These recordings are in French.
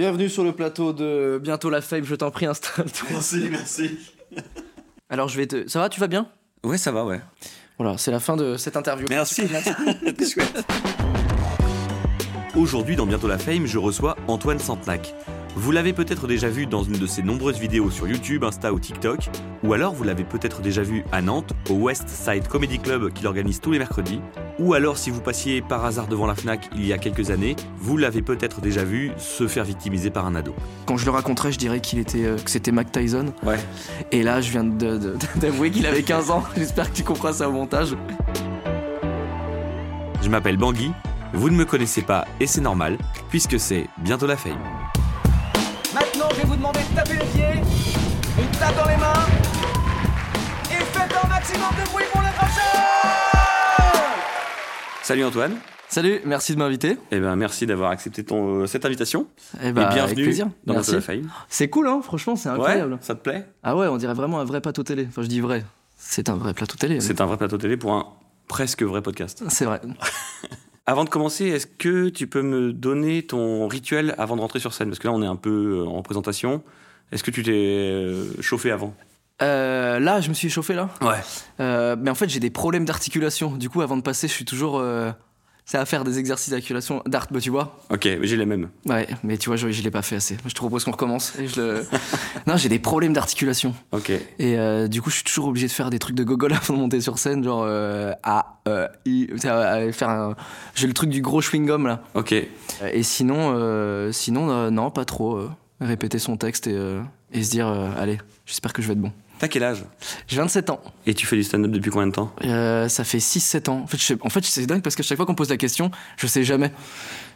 Bienvenue sur le plateau de Bientôt la Fame, je t'en prie, installe-toi. Merci, merci. Alors je vais te... Ça va, tu vas bien? Ouais, ça va, ouais. Voilà, c'est la fin de cette interview. Merci. Chouette. Aujourd'hui, dans Bientôt la Fame, je reçois Antoine Santenac. Vous l'avez peut-être déjà vu dans une de ses nombreuses vidéos sur YouTube, Insta ou TikTok, ou alors vous l'avez peut-être déjà vu à Nantes, au West Side Comedy Club qu'il organise tous les mercredis, ou alors si vous passiez par hasard devant la FNAC il y a quelques années, vous l'avez peut-être déjà vu se faire victimiser par un ado. Quand je le raconterai, je dirais qu'il était, euh, que c'était Mac Tyson. Ouais. Et là, je viens d'avouer qu'il avait 15 ans. J'espère que tu comprends ça au montage. Je m'appelle Bangui, vous ne me connaissez pas et c'est normal, puisque c'est Bientôt la Fame. Maintenant, je vais vous demander de taper les pieds, une tape dans les mains, et faites un maximum de bruit pour le crachat Salut Antoine, Salut, merci de m'inviter. eh ben, merci d'avoir accepté ton, euh, cette invitation. Eh et bah, avec bienvenue plaisir. dans Merci. Bientôt la Fame. C'est cool, hein, franchement, c'est incroyable. Ouais, ça te plaît? Ah ouais, on dirait vraiment un vrai plateau télé. Enfin, je dis vrai. C'est un vrai plateau télé. C'est un vrai plateau télé pour un presque vrai podcast. C'est vrai. Avant de commencer, est-ce que tu peux me donner ton rituel avant de rentrer sur scène? Parce que là, on est un peu euh, en présentation. Est-ce que tu t'es euh, chauffé avant? Euh, là, je me suis chauffé là. Ouais. Euh, mais en fait, j'ai des problèmes d'articulation. Du coup, avant de passer, je suis toujours. euh, c'est à faire des exercices d'articulation. D'art, bah, tu vois. Ok, mais j'ai les mêmes. Ouais, mais tu vois, je, je l'ai pas fait assez. Je te propose qu'on recommence. Et je le... non, j'ai des problèmes d'articulation. Ok. Et euh, du coup, je suis toujours obligé de faire des trucs de gogol avant de monter sur scène, genre euh, A, E, euh, faire un... J'ai le truc du gros chewing-gum là. Ok. Et sinon, euh, sinon euh, non, pas trop. euh, répéter son texte et, euh, et se dire, euh, allez, j'espère que je vais être bon. T'as quel âge? J'ai 27 ans. Et tu fais du stand-up depuis combien de temps? Euh, ça fait 6-7 ans. En fait, je sais- en fait, c'est dingue parce que chaque fois qu'on pose la question, je sais jamais.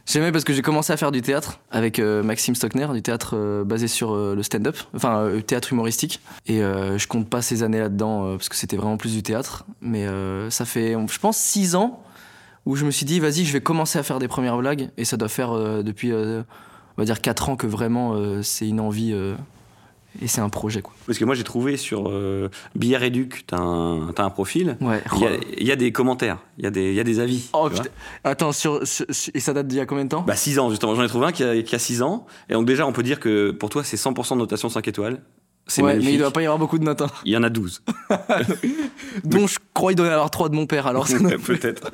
Jamais parce que j'ai commencé à faire du théâtre avec euh, Maxime Stockner, du théâtre euh, basé sur le stand-up, enfin théâtre humoristique. Et je compte pas ces années là-dedans parce que c'était vraiment plus du théâtre. Mais ça fait, je pense, 6 ans où je me suis dit, vas-y, je vais commencer à faire des premières blagues. Et ça doit faire depuis, on va dire, 4 ans que vraiment c'est une envie et c'est un projet. Quoi. Parce que moi, j'ai trouvé sur euh, Billard Éduc, t'as un, t'as un profil. Ouais. Il y, a, il y a des commentaires, il y a des, il y a des avis. Oh putain. Attends, sur, sur- sur- et ça date d'il y a combien de temps? Bah 6 ans justement, j'en ai trouvé un qui a, qui a 6 ans. Et donc déjà, on peut dire que pour toi, c'est 100% de notation 5 étoiles. C'est Ouais, magnifique. mais il doit pas y avoir beaucoup de notes. hein. Il y en a 12. dont je crois il doit y en avoir trois de mon père. Alors ne- Peut-être.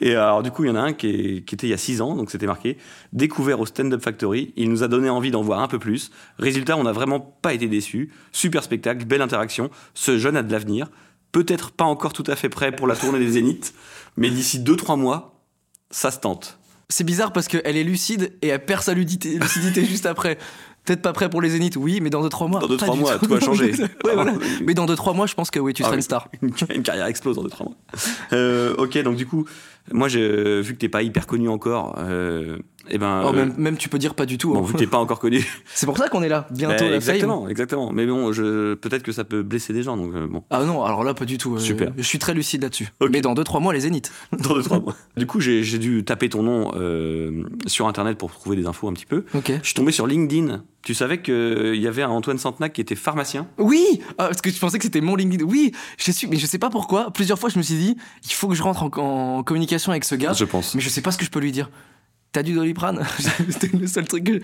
Et alors, du coup, il y en a un qui, est- qui était il y a 6 ans, donc c'était marqué Découvert au Stand Up Factory. Il nous a donné envie d'en voir un peu plus. Résultat, on n'a vraiment pas été déçus. Super spectacle, belle interaction. Ce jeune a de l'avenir. Peut-être pas encore tout à fait prêt pour la tournée des Zéniths, mais d'ici 2-3 mois, ça se tente. c'est bizarre parce qu'elle est lucide et elle perd sa lucidité juste après. Peut-être pas prêt pour les zéniths, oui, mais dans 2-3 mois. Dans deux, pas trois du mois, tout. tout va changer. ouais, voilà. Mais dans 2-3 mois, je pense que oui, tu Ah seras oui. une star. Une, carrière explose en 2-3 mois. Euh, ok, donc du coup, moi, vu que t'es pas hyper connu encore, euh, eh ben. Oh, euh, même, même tu peux dire pas du tout. Bon, hein. que t'es pas encore connu, C'est pour ça qu'on est là, bientôt Bah, la exactement, fame. exactement. Mais bon, je, peut-être que ça peut blesser des gens, donc euh, bon, Ah non, alors là, pas du tout. euh, Super. Je suis très lucide là-dessus. Ok. Mais dans 2-3 mois, les zéniths. dans deux trois mois. Du coup, j'ai dû taper ton nom euh, sur internet pour trouver des infos un petit peu. Ok. Je suis tombé sur LinkedIn. Tu savais qu'il y avait un Antoine Santenac qui était pharmacien? Oui Ah, Parce que je pensais que c'était mon LinkedIn. Oui, je suis, mais je sais pas pourquoi. Plusieurs fois, je me suis dit, il faut que je rentre en, en communication avec ce gars. Je pense. Mais je sais pas ce que je peux lui dire. T'as du doliprane C'était le seul truc que.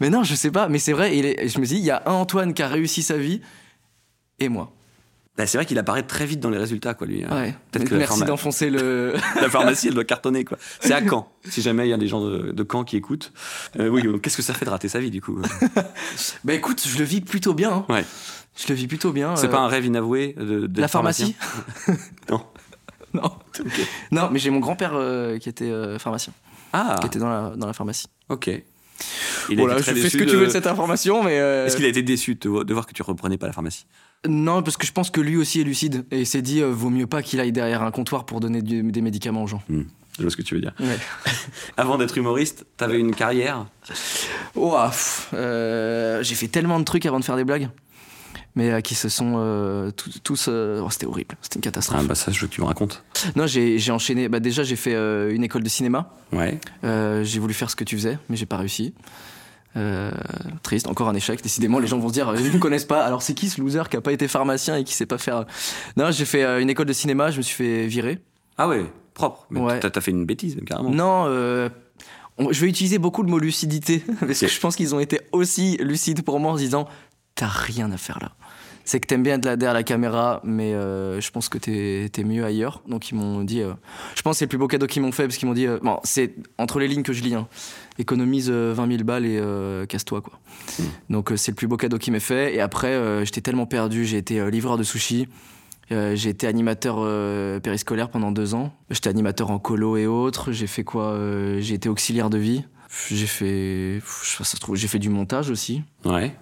Mais non, je sais pas. Mais c'est vrai, il est- je me dis, il y a un Antoine qui a réussi sa vie et moi. Bah, c'est vrai qu'il apparaît très vite dans les résultats, quoi, lui. Ouais. Peut-être que Merci pharma- d'enfoncer le. La pharmacie, elle doit cartonner, quoi. C'est à Caen. Si jamais il y a des gens de, de Caen qui écoutent. Euh, oui, qu'est-ce que ça fait de rater sa vie, du coup bah écoute, je le vis plutôt bien. hein. Ouais. Je le vis plutôt bien. C'est euh, pas un rêve inavoué de, La pharmacie Non. Non. Non, mais j'ai mon grand-père euh, qui était euh, pharmacien, Ah, qui était dans la, dans la pharmacie. ok. Il voilà, je fais ce que tu veux de cette information, mais. euh, Est-ce qu'il a été déçu de, voir que tu reprenais pas la pharmacie? Non, parce que je pense que lui aussi est lucide et il s'est dit euh, vaut mieux pas qu'il aille derrière un comptoir pour donner du- des médicaments aux gens. Hmm, Je vois ce que tu veux dire. Ouais. Avant d'être humoriste, t'avais une carrière? Ouah, euh, j'ai fait tellement de trucs avant de faire des blagues, mais euh, qui se sont euh, tous. euh, oh, c'était horrible, c'était une catastrophe. Ah bah ça, je veux que tu me racontes. Non, j'ai enchaîné. Bah, déjà, j'ai fait une école de cinéma. Ouais. J'ai voulu faire ce que tu faisais, mais j'ai pas réussi. Euh, triste, encore un échec. Décidément, les gens vont se dire, ils ne connaissent pas. Alors c'est qui ce loser qui a pas été pharmacien et qui sait pas faire Non, j'ai fait une école de cinéma. Je me suis fait virer. Ah ouais, propre. Mais Ouais. t'as fait une bêtise, même, carrément. Non, euh, on- je vais utiliser beaucoup le mot lucidité parce que je pense qu'ils ont été aussi lucides pour moi en se disant t'as rien à faire là. C'est que t'aimes bien être là derrière la caméra, mais euh, je pense que t'es es mieux ailleurs. Donc ils m'ont dit, euh, je pense que c'est le plus beau cadeau qu'ils m'ont fait parce qu'ils m'ont dit, euh, bon, c'est entre les lignes que je lis, hein, économise euh, 20 000 balles et casse-toi quoi. Donc euh, c'est le plus beau cadeau qui m'est fait. Et après, j'étais tellement perdu, j'ai été livreur de sushi. Euh, j'ai été animateur euh, périscolaire pendant deux ans. J'étais animateur en colo et autres. J'ai fait quoi euh, J'ai été auxiliaire de vie. J'ai fait, ça se trouve, j'ai fait du montage aussi. Ouais.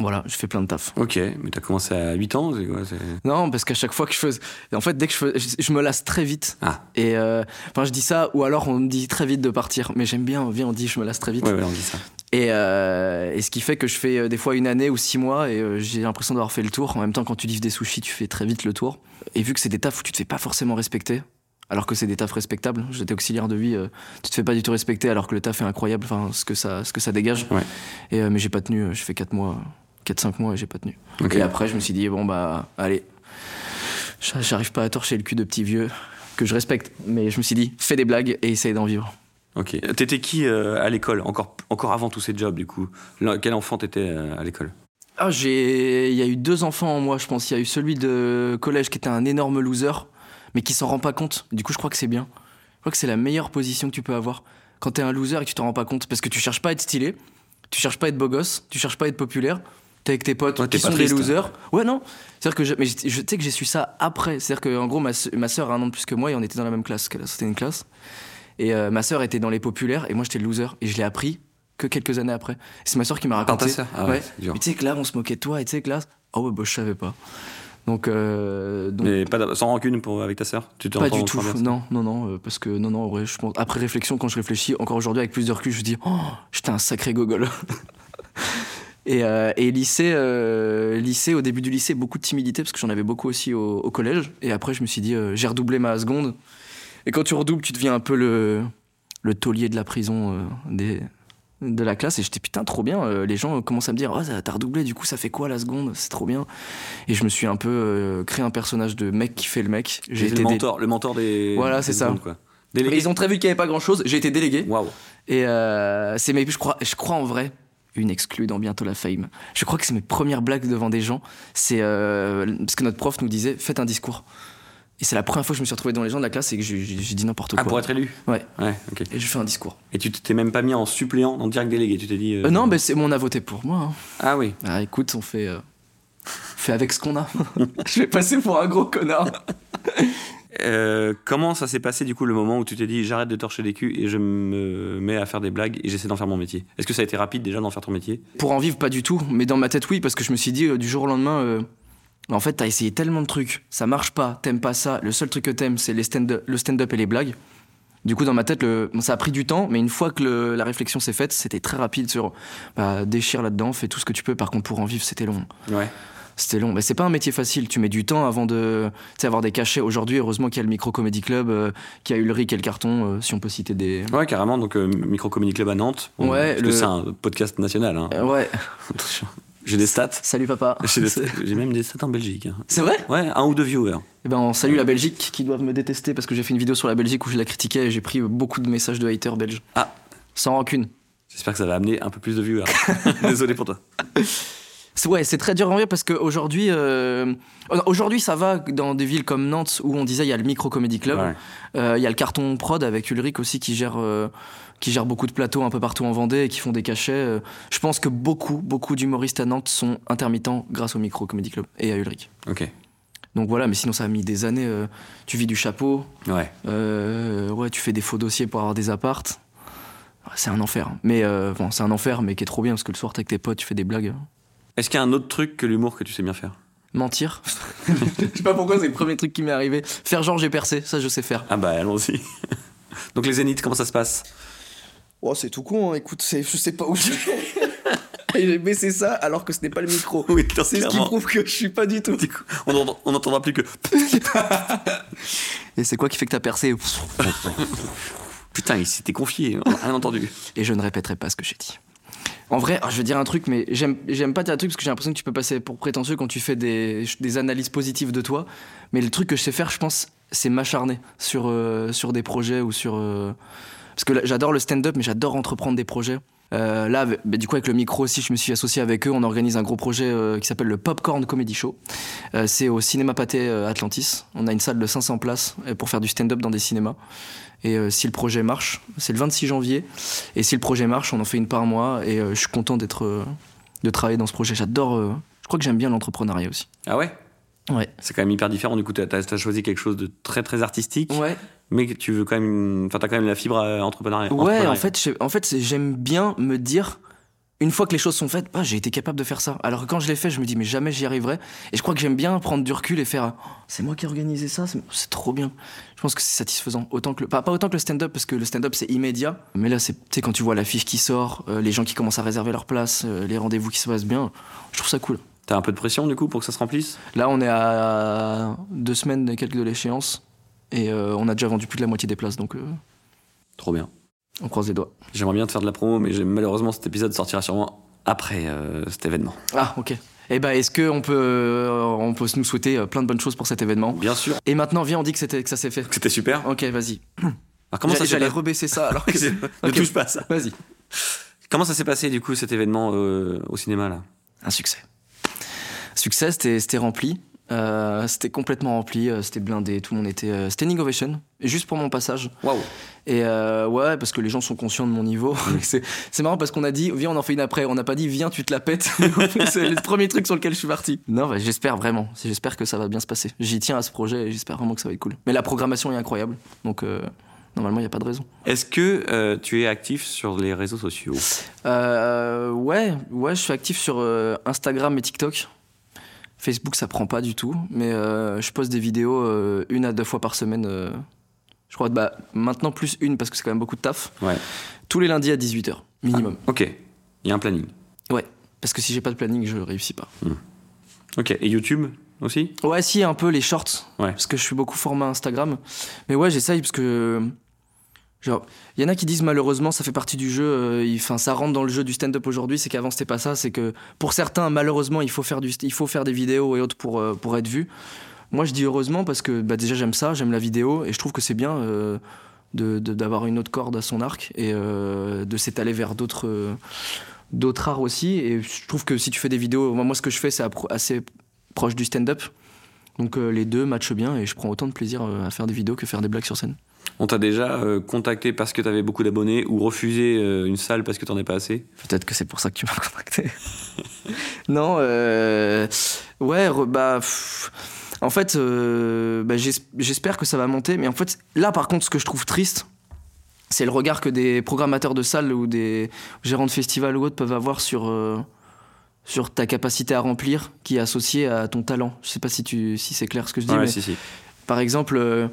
Voilà, j'ai fait plein de taf. Ok, mais t'as commencé à 8 ans, c'est quoi c'est- Non, parce qu'à chaque fois que je faisais, en fait, dès que je fais, je, je me lasse très vite. Ah. Et euh, enfin, je dis ça, ou alors on me dit très vite de partir. Mais j'aime bien, viens, on dit je me lasse très vite. Ouais, ouais, on dit ça. Et, euh, et ce qui fait que je fais euh, des fois une année ou six mois et j'ai l'impression d'avoir fait le tour. En même temps, quand tu livres des sushis, tu fais très vite le tour. Et vu que c'est des tafs où tu te fais pas forcément respecter, alors que c'est des tafs respectables, j'étais auxiliaire de vie, euh, tu te fais pas du tout respecter alors que le taf est incroyable, enfin, ce que ça, ce que ça dégage. Ouais. Et, euh, mais j'ai pas tenu, euh, j'ai fait 4 mois, 4-5 mois et j'ai pas tenu. Ok. Et après, je me suis dit, bon, bah, allez, J'a- j'arrive pas à torcher le cul de petit vieux que je respecte, mais je me suis dit, fais des blagues et essaye d'en vivre. Ok. T'étais qui euh, à l'école? Encore, encore avant tous ces jobs, du coup Quel enfant t'étais euh, à l'école? Ah, j'ai, il y a eu deux enfants en moi, je pense. Il y a eu celui de collège qui était un énorme loser, mais qui s'en rend pas compte. Du coup, je crois que c'est bien. Je crois que c'est la meilleure position que tu peux avoir quand t'es un loser et que tu t'en rends pas compte, parce que tu cherches pas à être stylé, tu cherches pas à être beau gosse, tu cherches pas à être populaire. T'es avec tes potes Ouais, qui sont des losers. Ouais, non. C'est-à-dire que je, mais je, sais que j'ai su ça après. C'est-à-dire que en gros, ma, ma sœur a un an de plus que moi et on était dans la même classe. C'était une classe. Et euh, ma sœur était dans les populaires et moi j'étais le loser. Et je l'ai appris que quelques années après. C'est ma sœur qui m'a Par ta raconté. sœur Ah ouais. Mais tu sais que là, on se moquait de toi, et tu sais que là, oh ouais, bah, je savais pas. Donc, euh, donc Mais pas sans rancune pour, avec ta sœur? Tu pas du tout. Non, non, non, euh, parce que non, non, vrai, je pense, après réflexion, quand je réfléchis, encore aujourd'hui avec plus de recul, je dis, oh, j'étais un sacré gogol. et, euh, et lycée, euh, lycée, au début du lycée, beaucoup de timidité, parce que j'en avais beaucoup aussi au, au collège. Et après, je me suis dit, euh, j'ai redoublé ma seconde. Et quand tu redoubles, tu deviens un peu le, le taulier de la prison euh, des, de la classe. Et j'étais putain, trop bien. Les gens commencent à me dire, oh, t'as redoublé, du coup, ça fait quoi la seconde? C'est trop bien. Et je me suis un peu créé un personnage de mec qui fait le mec. J'ai été le mentor, le mentor des. Voilà, des c'est ça. secondes, quoi. Mais Délégué. ils ont très vu qu'il n'y avait pas grand chose. J'ai été délégué. Waouh. Et c'est mes, je crois, je crois en vrai, une exclue dans bientôt la fame. Je crois que c'est mes premières blagues devant des gens. C'est euh, parce que notre prof nous disait faites un discours. Et c'est la première fois que je me suis retrouvé devant les gens de la classe et que j'ai dit n'importe quoi. Ah, pour être élu? Ouais. Ouais. Et je fais un discours. Et tu t'es même pas mis en suppléant, en direct délégué, tu t'es dit. euh, Euh, non, mais c'est on a voté pour moi. hein. Ah oui. Ah, écoute, on fait, euh, on fait avec ce qu'on a. je vais passer pour un gros connard. Euh, comment ça s'est passé du coup le moment où tu t'es dit j'arrête de torcher des culs et je me mets à faire des blagues et j'essaie d'en faire mon métier? Est-ce que ça a été rapide déjà d'en faire ton métier? Pour en vivre, pas du tout. Mais dans ma tête, oui, parce que je me suis dit euh, du jour au lendemain, euh, en fait, t'as essayé tellement de trucs, ça marche pas, t'aimes pas ça. Le seul truc que t'aimes, c'est les stand le stand-up et les blagues. Du coup, dans ma tête, le... bon, ça a pris du temps, mais une fois que le- la réflexion s'est faite, c'était très rapide sur bah, déchire là-dedans, fais tout ce que tu peux. Par contre, pour en vivre, c'était long. Ouais. C'était long. Mais c'est pas un métier facile. Tu mets du temps avant de avoir des cachets. Aujourd'hui, heureusement qu'il y a le Micro Comedy Club, euh, qu'il y a Ulrich et le carton, euh, si on peut citer des. Ouais, carrément. Donc, euh, Micro Comedy Club à Nantes. Ouais, parce le- que c'est un podcast national. hein. Euh, ouais. J'ai des stats. Salut papa. J'ai des- j'ai même des stats en Belgique. hein. C'est vrai? Ouais, un ou deux viewers. Eh ben, on salue la Belgique qui doivent me détester parce que j'ai fait une vidéo sur la Belgique où je la critiquais et j'ai pris beaucoup de messages de haters belges. Ah. Sans rancune. J'espère que ça va amener un peu plus de viewers. Désolé pour toi. Ouais, c'est très dur à en vivre parce qu'aujourd'hui, euh... non, aujourd'hui ça va dans des villes comme Nantes où on disait il y a le Micro Comedy Club, Ouais. Euh, il y a le Carton Prod avec Ulrich aussi qui gère, euh, qui gère beaucoup de plateaux un peu partout en Vendée et qui font des cachets. Euh, Je pense que beaucoup, beaucoup d'humoristes à Nantes sont intermittents grâce au Micro Comedy Club et à Ulrich. Ok. Donc voilà, mais sinon ça a mis des années. euh, Tu vis du chapeau, Ouais. Euh, ouais, tu fais des faux dossiers pour avoir des appartes. Ouais, C'est un enfer. Mais euh, bon, c'est un enfer, mais qui est trop bien parce que le soir, t'es avec tes potes, tu fais des blagues. Est-ce qu'il y a un autre truc que l'humour que tu sais bien faire? Mentir. Je sais pas pourquoi, c'est le premier truc qui m'est arrivé. Faire genre j'ai percé, ça je sais faire. Ah bah allons-y. Donc les zéniths, comment ça se passe? Oh, c'est tout con, hein. écoute, c'est- je sais pas où j'ai. Et j'ai baissé ça alors que ce n'est pas le micro. Oui, C'est ce qui prouve que je suis pas du tout. Du coup, on entend- on n'entendra plus que Et c'est quoi qui fait que t'as percé? Putain, il s'était confié, on a rien entendu. Et je ne répéterai pas ce que j'ai dit. En vrai, ah, je vais dire un truc, mais j'aime, pas un truc parce que j'ai l'impression que tu peux passer pour prétentieux quand tu fais des, analyses positives de toi. Mais le truc que je sais faire, je pense, c'est m'acharner sur, euh, sur des projets ou sur. euh, Parce que j'adore le stand-up, mais j'adore entreprendre des projets. Euh, là, du coup, avec le micro aussi, je me suis associé avec eux. On organise un gros projet euh, qui s'appelle le Popcorn Comedy Show. Euh, c'est au Cinéma Pâté euh, Atlantis. On a une salle de 500 places pour faire du stand-up dans des cinémas. Et si le projet marche, c'est le 26 janvier. Et si le projet marche, on en fait une par mois. Et je suis content d'être, de travailler dans ce projet. J'adore. je crois que j'aime bien l'entrepreneuriat aussi. Ah ouais? Ouais. C'est quand même hyper différent. Du coup, t'as as, choisi quelque chose de très très artistique, Ouais. mais tu veux quand même. Enfin, t'as quand même la fibre euh, entrepreneuriale. Ouais, en fait, je- en fait, j'aime bien me dire, une fois que les choses sont faites, bah, j'ai été capable de faire ça. Alors que quand je l'ai fait, je me dis, mais jamais j'y arriverai. Et je crois que j'aime bien prendre du recul et faire, Oh, c'est moi qui ai organisé ça, c'est trop bien. Je pense que c'est satisfaisant. Autant que le, pas, pas autant que le stand-up, parce que le stand-up c'est immédiat. Mais là, c'est, tu sais, quand tu vois l'affiche qui sort, euh, les gens qui commencent à réserver leur place, euh, les rendez-vous qui se passent bien, je trouve ça cool. T'as un peu de pression du coup pour que ça se remplisse? Là, on est à deux semaines et quelques de l'échéance. Et euh, on a déjà vendu plus de la moitié des places, donc euh, Trop bien. on croise les doigts. J'aimerais bien te faire de la promo, mais malheureusement cet épisode sortira sûrement après euh, cet événement. Ah, ok. Eh ben, est-ce qu'on peut, euh, on peut nous souhaiter plein de bonnes choses pour cet événement? Bien sûr. Et maintenant, viens, on dit que, c'était, que ça s'est fait. C'était super. Ok, vas-y. Alors, comment ça J'allais- s'est J'allais passé rebaisser ça alors que. Ne Ok. touche pas à ça. Vas-y. Comment ça s'est passé du coup cet événement euh, au cinéma là? Un succès. Succès, c'était, rempli. Euh, c'était complètement rempli, euh, c'était blindé, tout le monde était. euh, standing ovation, juste pour mon passage. Waouh. Et euh, ouais, parce que les gens sont conscients de mon niveau. c'est, c'est marrant parce qu'on a dit, viens, on en fait une après. On n'a pas dit, viens, tu te la pètes. c'est le premier truc sur lequel je suis parti. Non, bah, j'espère vraiment. J'espère que ça va bien se passer. J'y tiens à ce projet et j'espère vraiment que ça va être cool. Mais la programmation est incroyable. Donc, normalement, il n'y a pas de raison. Est-ce que euh, tu es actif sur les réseaux sociaux? Euh, ouais, ouais, je suis actif sur euh, Instagram et TikTok. Facebook, ça prend pas du tout, mais euh, je poste des vidéos euh, une à deux fois par semaine. euh, je crois bah, maintenant plus une parce que c'est quand même beaucoup de taf. Ouais. Tous les lundis à 18h, minimum. Ok. Il y a un planning. Ouais, parce que si j'ai pas de planning, je réussis pas. Ok. Et YouTube aussi? Ouais, si, un peu les shorts, Ouais. parce que je suis beaucoup format Instagram. Mais ouais, j'essaye parce que. Genre, il y en a qui disent malheureusement, ça fait partie du jeu, euh, enfin, ça rentre dans le jeu du stand-up aujourd'hui, c'est qu'avant c'était pas ça, c'est que pour certains, malheureusement, il faut faire, du, il faut faire des vidéos et autres pour, euh, pour être vu. Moi, je dis heureusement parce que bah, déjà j'aime ça, j'aime la vidéo et je trouve que c'est bien euh, d'avoir une autre corde à son arc et euh, de s'étaler vers d'autres. d'autres arts aussi et je trouve que si tu fais des vidéos moi, ce que je fais c'est assez proche du stand-up donc les deux matchent bien et je prends autant de plaisir à faire des vidéos que faire des blagues sur scène. On t'a déjà euh, contacté parce que t'avais beaucoup d'abonnés ou refusé euh, une salle parce que t'en as pas assez? Peut-être que c'est pour ça que tu m'as contacté. non, euh, ouais, bah, pff, en fait, euh, bah, j'es- j'espère que ça va monter, mais en fait, là par contre, ce que je trouve triste, c'est le regard que des programmateurs de salles ou des gérants de festivals ou autres peuvent avoir sur, sur ta capacité à remplir, qui est associée à ton talent. Je sais pas si, tu, si c'est clair ce que je dis, Ouais, mais si, si. par exemple,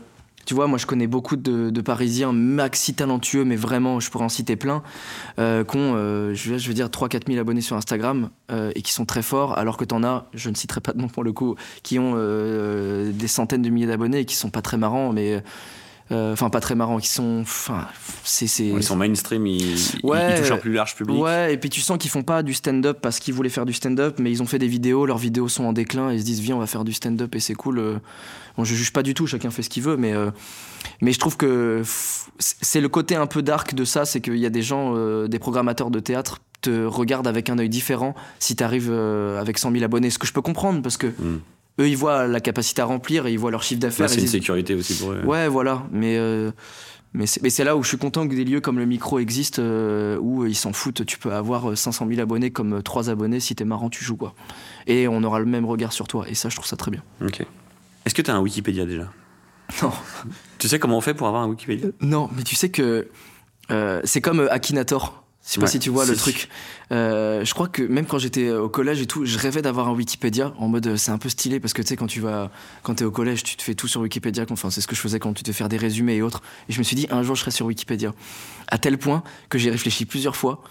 tu vois, moi je connais beaucoup de, Parisiens maxi talentueux, mais vraiment, je pourrais en citer plein, euh, qui ont, euh, je, veux, dire, 3-4 000 abonnés sur Instagram euh, et qui sont très forts, alors que t'en as, je ne citerai pas de nom pour le coup, qui ont des centaines de milliers d'abonnés et qui sont pas très marrants, mais. Euh, Enfin, pas très marrants, qui sont. Enfin, c'est. c'est- Ils sont mainstream, ils, Ouais. ils touchent un plus large public. Ouais, et puis tu sens qu'ils font pas du stand-up parce qu'ils voulaient faire du stand-up, mais ils ont fait des vidéos, leurs vidéos sont en déclin, et ils se disent, viens, on va faire du stand-up et c'est cool. euh. Bon, je juge pas du tout, chacun fait ce qu'il veut, mais, euh, mais je trouve que c'est le côté un peu dark de ça, c'est qu'il y a des gens, euh, des programmateurs de théâtre te regardent avec un œil différent si t'arrives euh, avec 100 000 abonnés, ce que je peux comprendre, parce que Mm. Eux, ils voient la capacité à remplir et ils voient leur chiffre d'affaires. c'est une disent, sécurité aussi pour eux. Ouais, voilà. Mais, euh, mais c'est là où je suis content que des lieux comme le micro existent, euh, où ils s'en foutent. Tu peux avoir euh, 500 000 abonnés comme 3 abonnés. Si t'es marrant, tu joues, quoi. Et on aura le même regard sur toi. Et ça, je trouve ça très bien. Ok. Est-ce que t'as un Wikipédia déjà? Non. Tu sais comment on fait pour avoir un Wikipédia? Non, mais tu sais que euh, c'est comme euh, Akinator. Je sais pas Ouais, si tu vois le truc. Euh, je crois que même quand j'étais au collège et tout, je rêvais d'avoir un Wikipédia en mode euh, c'est un peu stylé parce que tu sais quand tu vas quand t'es au collège, tu te fais tout sur Wikipédia. Enfin c'est ce que je faisais quand tu te fais des résumés et autres. Et je me suis dit un jour je serai sur Wikipédia. À tel point que j'ai réfléchi plusieurs fois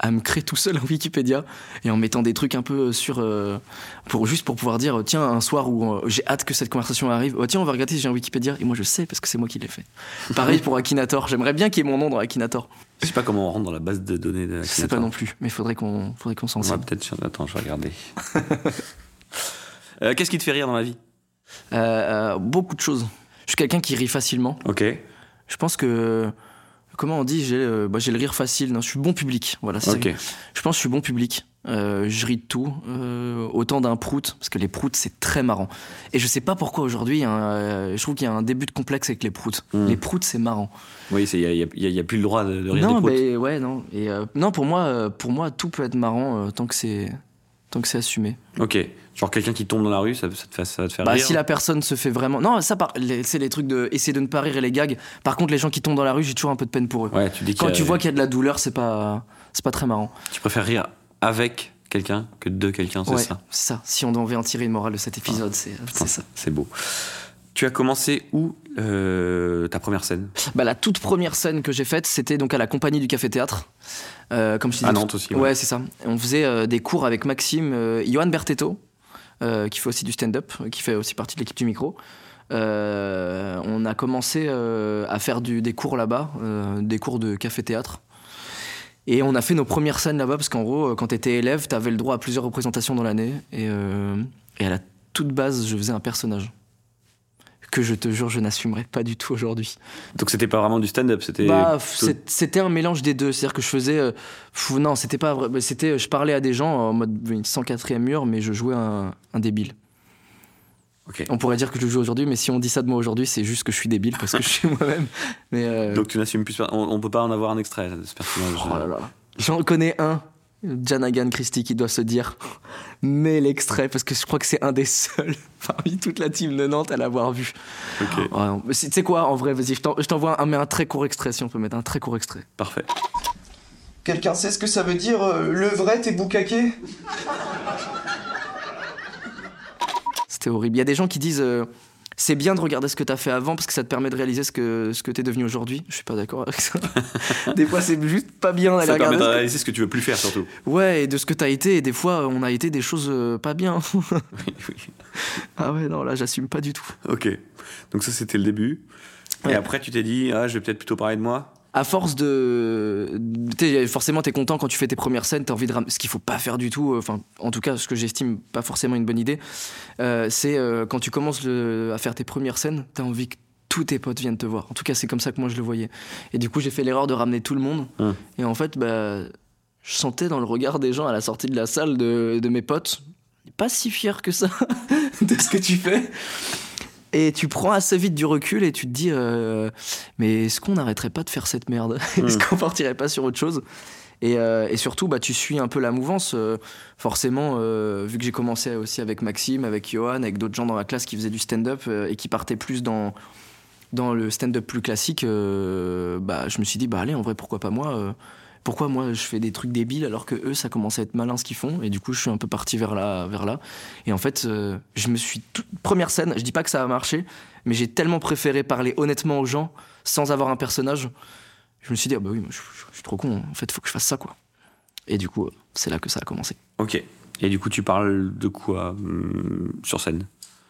à me créer tout seul un Wikipédia et en mettant des trucs un peu sur euh, pour juste pour pouvoir dire tiens un soir où euh, j'ai hâte que cette conversation arrive oh, tiens on va regarder si j'ai un Wikipédia. Et moi je sais parce que c'est moi qui l'ai fait. Pareil pour Akinator. J'aimerais bien qu'il y ait mon nom dans Akinator. Je sais pas comment on rentre dans la base de données de je sais pas non plus mais faudrait qu'on faudrait qu'on s'en serve peut-être. sur- Attends, je vais regarder. Euh, Qu'est-ce qui te fait rire dans la vie? Euh, euh, beaucoup de choses. Je suis quelqu'un qui rit facilement. Ok. je pense que comment on dit J'ai euh, bah, j'ai le rire facile. Non, je suis bon public. Voilà, c'est Je pense que je suis bon public. Euh, je ris de tout. euh, autant d'un prout, parce que les proutes, c'est très marrant. Et je sais pas pourquoi aujourd'hui, hein, je trouve qu'il y a un début de complexe avec les proutes. Mm. Les proutes, c'est marrant. Oui, il n'y a, y a- y a- y a plus le droit de, de rire non, des proutes. mais ouais, non. Et, non, pour moi, pour moi, tout peut être marrant tant que c'est tant que c'est assumé. Ok. Genre quelqu'un qui tombe dans la rue, ça, ça te, fait, ça va te faire Bah, rire si la personne se fait vraiment. Non, ça, par... c'est les trucs de essayer de ne pas rire et les gags. Par contre, les gens qui tombent dans la rue, j'ai toujours un peu de peine pour eux. Ouais, tu dis Quand a- tu vois qu'il y a de la douleur, c'est pas, c'est pas très marrant. Tu préfères rire avec quelqu'un que de quelqu'un, c'est Ouais, ça ça. Si on devait en tirer une morale de cet épisode, Putain, c'est ça. C'est beau. Tu as commencé où euh, ta première scène Bah, la toute première scène que j'ai faite, c'était donc à la compagnie du Café Théâtre. Euh, comme je disais À Nantes aussi. Ouais, c'est ça. On faisait euh, des cours avec Maxime, euh, Johan Bertetto, qui fait aussi du stand-up, qui fait aussi partie de l'équipe du micro. On a commencé à faire du, des cours là-bas, des cours de café-théâtre. Et on a fait nos premières scènes là-bas, parce qu'en gros, quand t'étais élève, t'avais le droit à plusieurs représentations dans l'année. Et, et à la toute base, je faisais un personnage. Que je te jure, je n'assumerai pas du tout aujourd'hui. Donc c'était pas vraiment du stand-up, c'était. Bah, plutôt- c'était un mélange des deux. C'est-à-dire que je faisais. euh, non, c'était pas vrai. C'était, je parlais à des gens en mode 104e mur, mais je jouais un, un débile. On pourrait dire que je joue aujourd'hui, mais si on dit ça de moi aujourd'hui, c'est juste que je suis débile parce que je suis moi-même. Mais. euh, Donc tu n'assumes plus. On, on peut pas en avoir un extrait de ce personnage. oh là là. J'en connais un. Janagan Christie qui doit se dire mais l'extrait parce que je crois que c'est un des seuls parmi toute la team de Nantes à l'avoir vu. Ok, Ouais, Tu sais quoi en vrai vas-y je t'en- je t'envoie un, mais un très court extrait si on peut mettre un très court extrait. parfait. Quelqu'un sait ce que ça veut dire, euh, levrette et boucaquet C'était horrible. Il y a des gens qui disent euh, c'est bien de regarder ce que tu as fait avant parce que ça te permet de réaliser ce que, ce que tu es devenu aujourd'hui. Je suis pas d'accord avec ça. des fois, c'est juste pas bien d'aller Ça permet regarder. de ce réaliser ce que tu veux plus faire surtout. que- Ouais, et de ce que tu as été. Et des fois, on a été des choses euh, pas bien. Oui, oui. ah ouais, non, là, j'assume pas du tout. Ok. Donc ça c'était le début. Et après tu t'es dit ah je vais peut-être plutôt parler de moi. À force de. forcément, t'es content quand tu fais tes premières scènes, t'as envie de. ram- Ce qu'il faut pas faire du tout, euh, enfin, en tout cas, ce que j'estime pas forcément une bonne idée, euh, c'est euh, quand tu commences le- à faire tes premières scènes, t'as envie que tous tes potes viennent te voir. En tout cas, c'est comme ça que moi je le voyais. Et du coup, j'ai fait l'erreur de ramener tout le monde. Hum. Et en fait, bah, je sentais dans le regard des gens à la sortie de la salle de, de mes potes, pas si fier que ça de ce que tu fais. Et tu prends assez vite du recul et tu te dis, euh, mais est-ce qu'on n'arrêterait pas de faire cette merde Est-ce Mm. qu'on partirait pas sur autre chose et, euh, et surtout, bah, tu suis un peu la mouvance. euh, forcément, vu que j'ai commencé aussi avec Maxime, avec Johan, avec d'autres gens dans la classe qui faisaient du stand-up et qui partaient plus dans, dans le stand-up plus classique, bah, je me suis dit, bah allez, en vrai, pourquoi pas moi Pourquoi moi je fais des trucs débiles alors que eux, ça commence à être malin ce qu'ils font Et du coup, je suis un peu parti vers là. Vers là. Et en fait, euh, je me suis. toute- Première scène, je dis pas que ça a marché, mais j'ai tellement préféré parler honnêtement aux gens sans avoir un personnage. Je me suis dit, ah bah oui, moi, je, je- je suis trop con, en fait, faut que je fasse ça, quoi. Et du coup, euh, c'est là que ça a commencé. Ok. Et du coup tu parles de quoi hum, sur scène?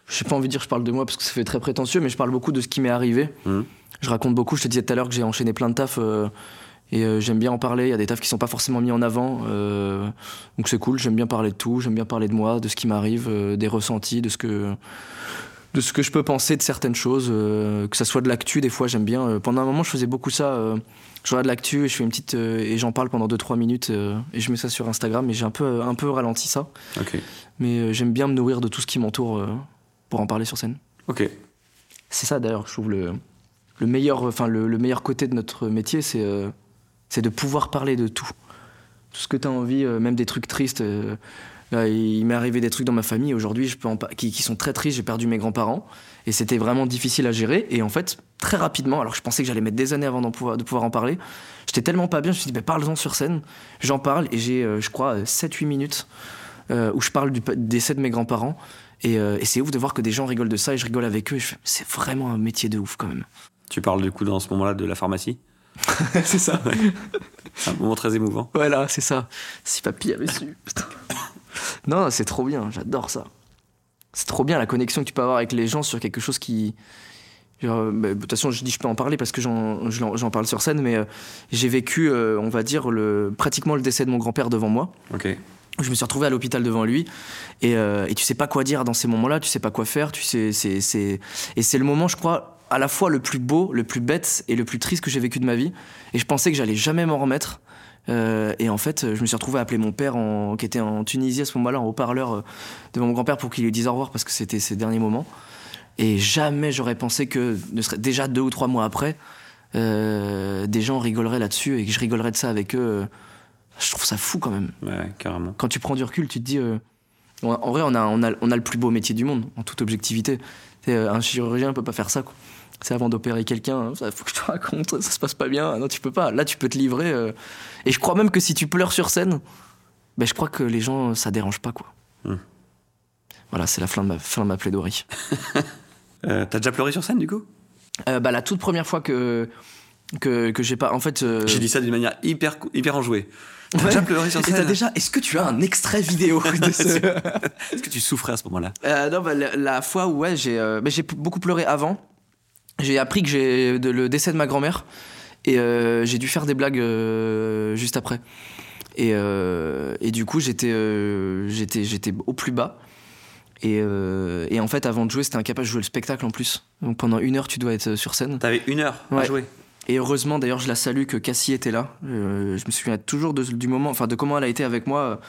J'ai pas envie de dire que je parle de moi parce que ça fait très prétentieux, mais je parle beaucoup de ce qui m'est arrivé. Mhm. Je raconte beaucoup, je te disais tout à l'heure que j'ai enchaîné plein de tafs euh, et euh, j'aime bien en parler. Il y a des tafs qui sont pas forcément mis en avant, euh, donc c'est cool. J'aime bien parler de tout, j'aime bien parler de moi, de ce qui m'arrive, euh, des ressentis, de ce que de ce que je peux penser de certaines choses, que ça soit de l'actu. Des fois, j'aime bien. pendant un moment, je faisais beaucoup ça. je regarde l'actu et je fais une petite et j'en parle pendant 2-3 minutes et je mets ça sur Instagram. Mais j'ai un peu un peu ralenti ça. Mais j'aime bien me nourrir de tout ce qui m'entoure pour en parler sur scène. Ok. C'est ça d'ailleurs, je trouve le, le meilleur, enfin le, le meilleur côté de notre métier, c'est c'est de pouvoir parler de tout. Tout ce que tu as envie, euh, même des trucs tristes. euh, là, il m'est arrivé des trucs dans ma famille aujourd'hui qui, sont très tristes. J'ai perdu mes grands-parents et c'était vraiment difficile à gérer. Et en fait, très rapidement, alors que je pensais que j'allais mettre des années avant pouvoir, de pouvoir en parler, j'étais tellement pas bien, je me suis dit, bah, parle-en sur scène. J'en parle et j'ai, euh, je crois, 7-8 minutes où je parle du décès de mes grands-parents. Et, et c'est ouf de voir que des gens rigolent de ça et je rigole avec eux. C'est vraiment un métier de ouf quand même. Tu parles du coup dans ce moment-là de la pharmacie? c'est ça. C'est un moment très émouvant. Voilà, c'est ça. Si papy avait su. Putain. Non, c'est trop bien, j'adore ça. C'est trop bien la connexion que tu peux avoir avec les gens sur quelque chose qui. genre, euh, bah, de toute façon, je dis je peux en parler parce que j'en parle sur scène, mais euh, j'ai vécu, euh, on va dire, le, pratiquement le décès de mon grand-père devant moi. Ok. Je me suis retrouvé à l'hôpital devant lui et, euh, et tu sais pas quoi dire dans ces moments-là, tu sais pas quoi faire, tu sais, c'est, c'est, et c'est le moment, je crois, à la fois le plus beau, le plus bête et le plus triste que j'ai vécu de ma vie. Et je pensais que j'allais jamais m'en remettre. Euh, et en fait, je me suis retrouvé à appeler mon père, en, qui était en Tunisie à ce moment-là, en haut-parleur, euh, devant mon grand-père pour qu'il lui dise au revoir parce que c'était ses derniers moments. Et jamais j'aurais pensé que, ne serait, déjà deux ou trois mois après, euh, des gens rigoleraient là-dessus et que je rigolerais de ça avec eux. Je trouve ça fou quand même. Ouais, carrément. Quand tu prends du recul, tu te dis. euh, en vrai, on a, on, a, on a le plus beau métier du monde, en toute objectivité. Un chirurgien peut pas faire ça. Quoi. C'est avant d'opérer quelqu'un, il faut que je te raconte, ça se passe pas bien. Non, tu peux pas. Là, tu peux te livrer. euh, Et je crois même que si tu pleures sur scène, ben, je crois que les gens, ça dérange pas. Quoi. Hmm. Voilà, c'est la fin de ma, fin de ma plaidoirie. Euh, T'as déjà pleuré sur scène, du coup? Euh, bah, la toute première fois que, que, que j'ai pas. En fait. J'ai dit ça d'une manière hyper, hyper enjouée. T'as ouais. déjà pleuré sur Et scène? déjà. Est-ce que tu as un extrait vidéo de ce. Est-ce que tu souffrais à ce moment-là? Euh, non, bah, la, la fois où ouais, j'ai euh, bah, j'ai beaucoup pleuré avant, j'ai appris que j'ai de- le décès de ma grand-mère et euh, j'ai dû faire des blagues euh, juste après. Et, euh, et du coup, j'étais j'étais j'étais au plus bas. Et, et en fait, avant de jouer, c'était incapable de jouer le spectacle en plus. Donc pendant une heure, tu dois être sur scène. T'avais une heure à jouer. Et heureusement, d'ailleurs, je la salue que Cassie était là. Euh, je me souviens toujours de- du moment, enfin de comment elle a été avec moi.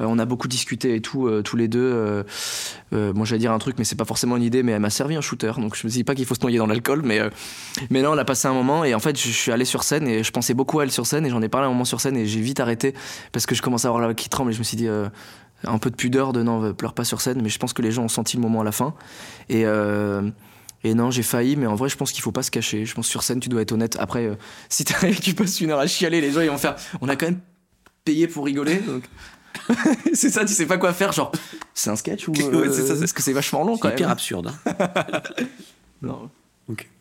Euh, on a beaucoup discuté et tout, euh, tous les deux. Moi, j'allais dire un truc, mais c'est pas forcément une idée, mais elle m'a servi un shooter. Donc je me dis pas qu'il faut se noyer dans l'alcool, mais mais là, on a passé un moment et en fait, je, suis allé sur scène et je pensais beaucoup à elle sur scène et j'en ai parlé un moment sur scène et j'ai vite arrêté parce que je commençais à avoir la voix qui tremble et je me suis dit. un peu de pudeur de non, pleure pas sur scène, mais je pense que les gens ont senti le moment à la fin. Et, et non, j'ai failli, mais en vrai, je pense qu'il faut pas se cacher. Je pense que sur scène, tu dois être honnête. Après, euh, si t'arrives tu passes une heure à chialer, les gens ils vont faire. On a quand même payé pour rigoler. donc. c'est ça, tu sais pas quoi faire. Genre, c'est un sketch ou. euh, Ouais, c'est ça, c'est- Parce que c'est vachement long quand C'est hyper même. absurde. hein. Non.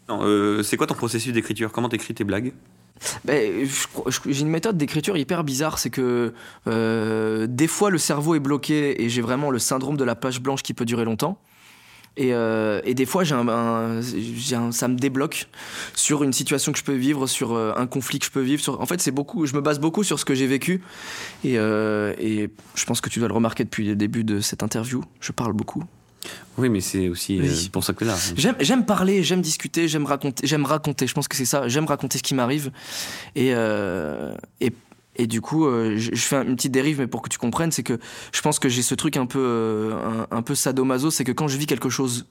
Non, euh, c'est quoi ton processus d'écriture? Comment t'écris tes blagues? Ben, j'ai une méthode d'écriture hyper bizarre, c'est que euh, des fois le cerveau est bloqué et j'ai vraiment le syndrome de la page blanche qui peut durer longtemps. Et, euh, et des fois, j'ai un, un- j'ai un- ça me débloque sur une situation que je peux vivre, sur euh, un conflit que je peux vivre. Sur... En fait, c'est beaucoup. Je me base beaucoup sur ce que j'ai vécu. Et, euh, et je pense que tu dois le remarquer depuis le début de cette interview. Je parle beaucoup. Oui, mais c'est aussi Oui. pour ça que là. J'aime, j'aime parler, j'aime discuter, j'aime raconter, j'aime raconter. Je pense que c'est ça. J'aime raconter ce qui m'arrive. Et, euh, et, et du coup, euh, je, je fais une petite dérive, mais pour que tu comprennes, c'est que je pense que j'ai ce truc un peu, euh, un, un peu sadomaso, c'est que quand je vis quelque chose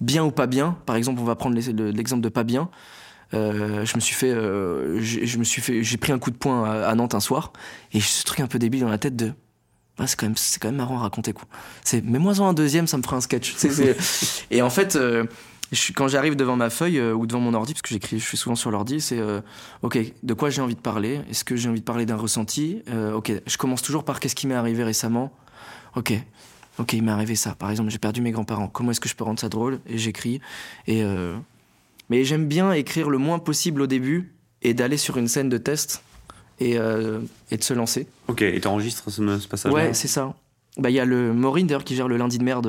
bien ou pas bien, par exemple, on va prendre l'exemple de pas bien. euh, je me suis fait, j'ai- je me suis fait, j'ai pris un coup de poing à, à Nantes un soir, et j'ai ce truc un peu débile dans la tête de, ah, c'est quand même, c'est quand même marrant à raconter quoi. C'est, mets-moi en un deuxième, ça me fera un sketch. Et en fait, je quand j'arrive devant ma feuille euh, ou devant mon ordi, parce que j'écris, je suis souvent sur l'ordi, c'est euh, ok, de quoi j'ai envie de parler? Est-ce que j'ai envie de parler d'un ressenti? Euh, Ok, je commence toujours par qu'est-ce qui m'est arrivé récemment? Ok, ok, il m'est arrivé ça. Par exemple, j'ai perdu mes grands-parents. Comment est-ce que je peux rendre ça drôle? Et j'écris. Et mais j'aime bien écrire le moins possible au début et d'aller sur une scène de test et, et de se lancer. Ok, et t'enregistres ce, ce passage-là? Ouais, c'est ça. Bah, il y a le Maureen d'ailleurs qui gère le lundi de merde,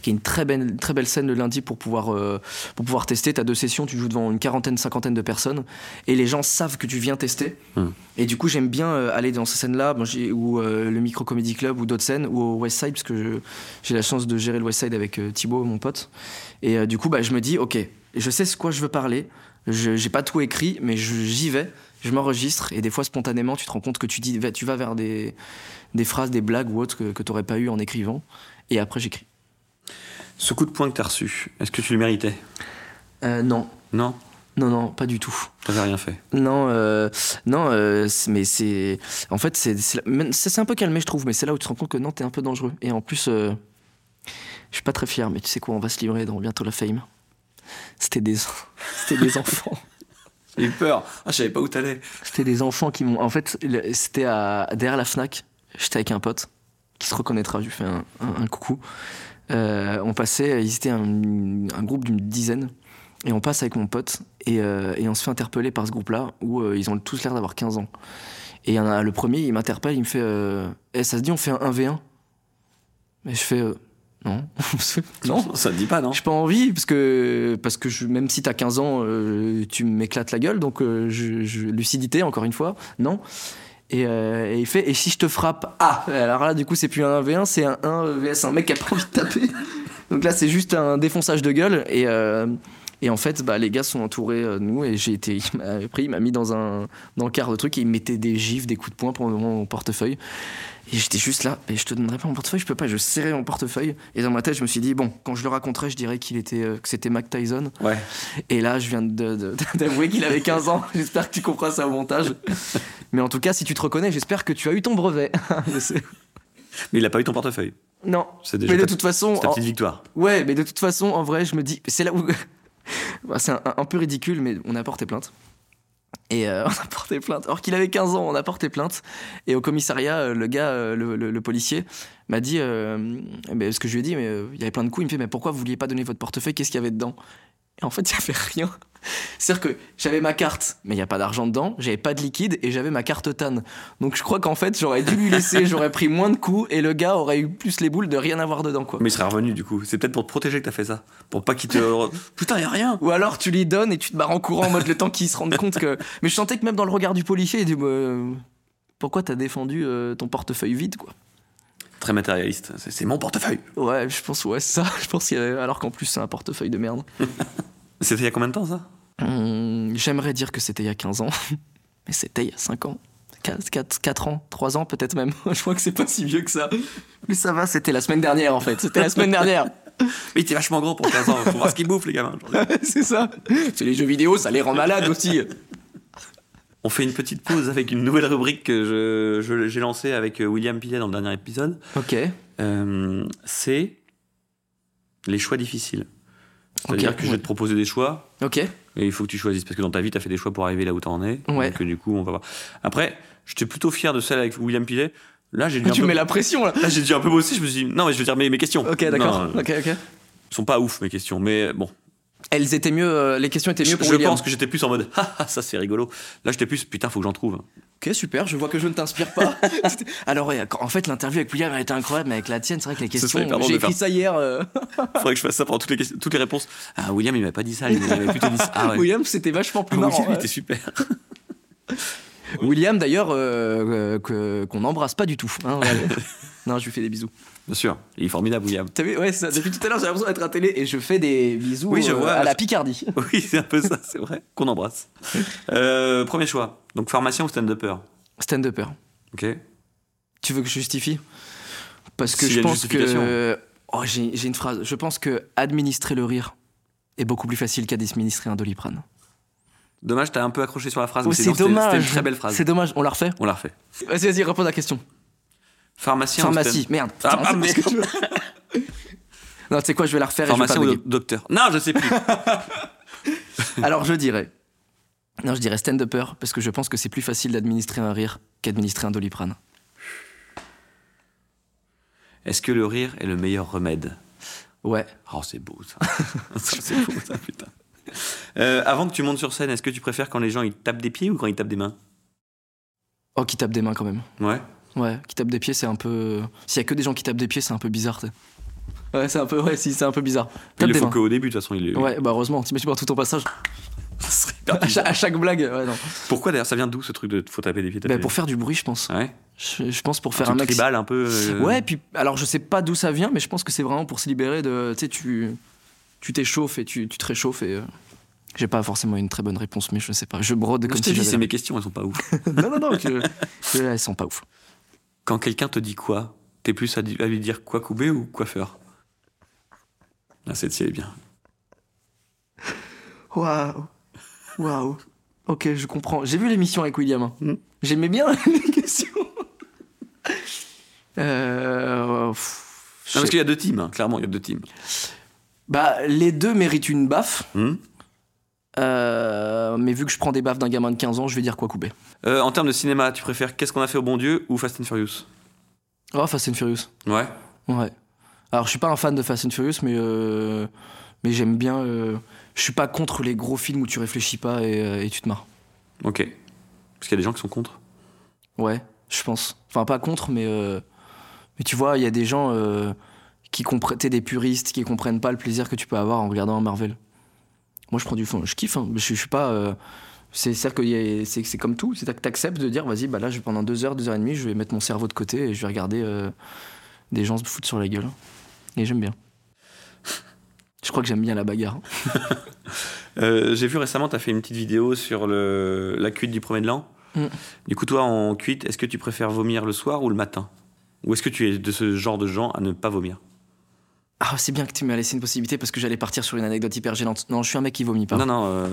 qui est une très belle, très belle scène le lundi pour pouvoir, euh, pour pouvoir tester. T'as deux sessions, tu joues devant une quarantaine, cinquantaine de personnes, et les gens savent que tu viens tester. Hmm. Et du coup, j'aime bien euh, aller dans ces scènes-là, bon, ou euh, le Micro Comedy Club, ou d'autres scènes, ou au West Side, parce que j'ai la chance de gérer le West Side avec Thibaut, mon pote. Et du coup, bah, je me dis, ok, je sais ce quoi je veux parler. Je j'ai pas tout écrit, mais j'y vais. Je m'enregistre et des fois spontanément, tu te rends compte que tu dis, tu vas vers des, des phrases, des blagues ou autres que, que t'aurais pas eu en écrivant. Et après, j'écris. Ce coup de poing que t'as reçu, est-ce que tu le méritais? Euh, non, Non? Non, non, pas du tout. T'avais rien fait? Non, euh, non, euh, mais c'est, en fait, c'est, c'est, un peu calmé, je trouve, mais c'est là où tu te rends compte que non, t'es un peu dangereux. Et en plus, euh, je suis pas très fier, mais tu sais quoi, on va se livrer dans bientôt la fame. C'était des, c'était des enfants. J'ai eu peur. Ah, je savais pas où t'allais. C'était des enfants qui m'ont. En fait, c'était à, derrière la Fnac. J'étais avec un pote qui se reconnaîtra. Je lui fais un, un- un coucou. Euh, on passait, ils étaient un, un groupe d'une dizaine. Et on passe avec mon pote. Et, euh, et on se fait interpeller par ce groupe-là où euh, ils ont tous l'air d'avoir 15 ans. Et il y en a le premier, il m'interpelle, il me fait euh, Eh, ça se dit, on fait un 1v1 Mais je fais Non. non. Ça te dit pas, non? J'ai pas envie parce que parce que je, même si t'as 15 ans, tu m'éclates la gueule. Donc je, je- lucidité encore une fois, non. Et, euh, et il fait et si je te frappe ah alors là du coup c'est plus un 1v1 c'est un 1 vs un mec qui a pas envie de taper. Donc là, c'est juste un défonçage de gueule. Et, euh, et en fait, bah, les gars sont entourés euh, de nous. Et j'ai été, il m'a pris, il m'a mis dans un dans le quart de truc et il me mettait des gifs, des coups de poing pour mon portefeuille. Et j'étais juste là, et je te donnerai pas mon portefeuille, je peux pas, je serrais mon portefeuille. Et dans ma tête, je me suis dit, bon, quand je le raconterai, je dirais qu'il était, euh, que c'était Mac Tyson. Ouais. Et là, je viens d'avouer qu'il avait 15 ans. J'espère que tu comprends ça au montage. Mais en tout cas, si tu te reconnais, j'espère que tu as eu ton brevet. Mais il a pas eu ton portefeuille. non. C'est déjà Mais de ta- toute façon, c'est ta en- petite victoire. ouais, mais de toute façon, en vrai, je me dis, c'est là où. Bah, c'est un, peu ridicule, mais on a porté plainte. Et euh, on a porté plainte. Alors qu'il avait 15 ans, on a porté plainte. Et au commissariat, euh, le gars, euh, le, policier, m'a dit Ce que je lui ai dit, mais il y avait plein de coups. Il me fait Mais pourquoi vous vouliez pas donner votre portefeuille? Qu'est-ce qu'il y avait dedans? Et en fait, il y avait rien. C'est-à-dire que j'avais ma carte, mais il n'y a pas d'argent dedans. J'avais pas de liquide et j'avais ma carte TAN. Donc je crois qu'en fait, j'aurais dû lui laisser, j'aurais pris moins de coups et le gars aurait eu plus les boules de rien avoir dedans, quoi. Mais il serait revenu du coup. C'est peut-être pour te protéger que t'as fait ça. Pour pas qu'il te. Putain, y a rien. Ou alors tu lui donnes et tu te barres en courant en mode le temps qu'il se rende compte que. Mais je sentais que même dans le regard du policier, il dit euh, Pourquoi t'as défendu euh, ton portefeuille vide, quoi? Très matérialiste. C'est mon portefeuille. Ouais, je pense, ouais, c'est ça. Je pense qu'il Alors qu'en plus, c'est un portefeuille de merde. C'était il y a combien de temps ça? Hum, J'aimerais dire que c'était il y a 15 ans, mais c'était il y a 5 ans. 4, 4, 4 ans, 3 ans peut-être même. je crois que c'est pas si vieux que ça. Plus ça va, c'était la semaine dernière en fait. C'était la semaine dernière. Mais il était vachement gros pour 15 ans. Faut voir ce qu'il bouffe, les gamins. c'est ça. C'est les jeux vidéo, ça les rend malades aussi. On fait une petite pause avec une nouvelle rubrique que je- je- j'ai lancée avec euh, William Pillet dans le dernier épisode. Ok. Euh, c'est les choix difficiles. C'est-à-dire que je vais te proposer des choix Ok. et il faut que tu choisisses parce que dans ta vie, tu as fait des choix pour arriver là où tu en es. Ouais. Donc euh, du coup, on va voir. Après, j'étais plutôt fier de celle avec William Pillet. Là, j'ai dû, un Tu peu... mets la pression là. Là, j'ai dû un peu bosser. Je me suis dit, non, mais je veux dire, mes, mes questions. Ok, d'accord. Non, Ok, ok. sont pas ouf, mes questions. Mais bon, Elles étaient mieux, euh, les questions étaient mieux je, pour je William. pense que j'étais plus en mode, ah, ça c'est rigolo. Là, j'étais plus, putain, faut que j'en trouve. Ok, super, je vois que je ne t'inspire pas. Alors, en fait, l'interview avec William elle était incroyable, mais avec la tienne, c'est vrai que les questions. J'ai écrit ça hier. euh, Faudrait que je fasse ça pendant toutes les, questions- toutes les réponses. Ah, William, il m'a pas dit ça. Il m'avait plutôt dit ça. Ah, ouais. William, c'était vachement plus Ah, marrant. William, ouais. était super. William, d'ailleurs, euh, euh, qu'on n'embrasse pas du tout. hein, non, je lui fais des bisous. Bien sûr, il est formidable, William. T'as vu, ouais, ça, depuis tout à l'heure, j'ai l'impression d'être à télé et je fais des bisous Oui, je euh, à la Picardie. Oui, c'est un peu ça, c'est vrai. Qu'on embrasse. Premier choix. Donc, pharmacien ou stand-upper? Stand-upper. Ok. Tu veux que je justifie? Parce que je pense que. Oh, j'ai j'ai une phrase. Je pense que administrer le rire est beaucoup plus facile qu'administrer un doliprane. Dommage, t'as un peu accroché sur la phrase. Oh, c'est dommage. C'était une très belle phrase. C'est dommage. On la refait On l'a refait. Vas-y, vas-y, réponds à la question. Pharmacien Pharmacie. Merde. Ah, Putain, ah, ce que je veux. non, tu sais quoi, je vais la refaire pharmacien ou docteur? Non, je sais plus. Alors, je dirais. Non, je dirais stand-upper parce que je pense que c'est plus facile d'administrer un rire qu'administrer un doliprane. Est-ce que le rire est le meilleur remède? Ouais. Oh, c'est beau. Ça, c'est beau ça, putain. Euh, avant que tu montes sur scène, est-ce que tu préfères quand les gens ils tapent des pieds ou quand ils tapent des mains? Oh, qui tape des mains quand même. Ouais. Ouais, qui tape des pieds, c'est un peu. S'il y a que des gens qui tapent des pieds, c'est un peu bizarre. t'sais. Ouais, c'est un peu. Ouais, si, c'est un peu bizarre. Il le faut qu'au début, de toute façon. Il est... Ouais, bah heureusement, t'imagines pas tout ton passage. À chaque, à chaque blague, ouais, non. Pourquoi d'ailleurs Ça vient d'où ce truc de faut taper des pieds taper Bah, pour faire du bruit, je pense. Ouais. Je, je pense pour faire un un tribal un peu. euh, Ouais, puis alors je sais pas d'où ça vient, mais je pense que c'est vraiment pour se libérer de. Tu sais, tu tu t'échauffes et tu, tu te réchauffes et. euh, J'ai pas forcément une très bonne réponse, mais je sais pas. Je brode Je comme te si j'avais c'est mes questions, elles sont pas ouf. Non, non, non, elles sont pas ouf. Quand quelqu'un te dit quoi, t'es plus à, lui dire quoi couper ou coiffeur? Ah, celle-ci elle est bien. Waouh. Waouh. Ok, je comprends. J'ai vu l'émission avec William. hein. Mhm. J'aimais bien les questions. Euh, pff, je Non, parce qu'il y a deux teams, hein, clairement, il y a deux teams. Bah, les deux méritent une baffe. Hmm Euh, mais vu que je prends des baffes d'un gamin de 15 ans, je vais dire quoi couper. Euh, en termes de cinéma, tu préfères Qu'est-ce qu'on a fait au bon Dieu ou Fast and Furious? Oh, Fast and Furious. Ouais. Ouais. Alors, je suis pas un fan de Fast and Furious, mais, euh, mais j'aime bien. je suis pas contre les gros films où tu réfléchis pas et, et tu te marres. Ok. Parce qu'il y a des gens qui sont contre? Ouais, je pense. Enfin, pas contre, mais. mais tu vois, il y a des gens qui comprennent. T'es des puristes qui comprennent pas le plaisir que tu peux avoir en regardant un Marvel. Moi, je prends du fond. Je kiffe. hein, Je, je suis pas. euh, c'est c'est c'est comme tout. C'est que t'acceptes de dire, vas-y, bah là, je, pendant deux heures, deux heures et demie, je vais mettre mon cerveau de côté et je vais regarder euh, des gens se foutre sur la gueule. Et j'aime bien. Je crois que j'aime bien la bagarre. Euh, J'ai vu récemment, tu as fait une petite vidéo sur le, la cuite du premier de l'an. Mm. Du coup, toi, en cuite, est-ce que tu préfères vomir le soir ou le matin? Ou est-ce que tu es de ce genre de gens à ne pas vomir? Ah, c'est bien que tu m'as laissé une possibilité parce que j'allais partir sur une anecdote hyper gênante. Non, je suis un mec qui vomit pas. Non, non, euh,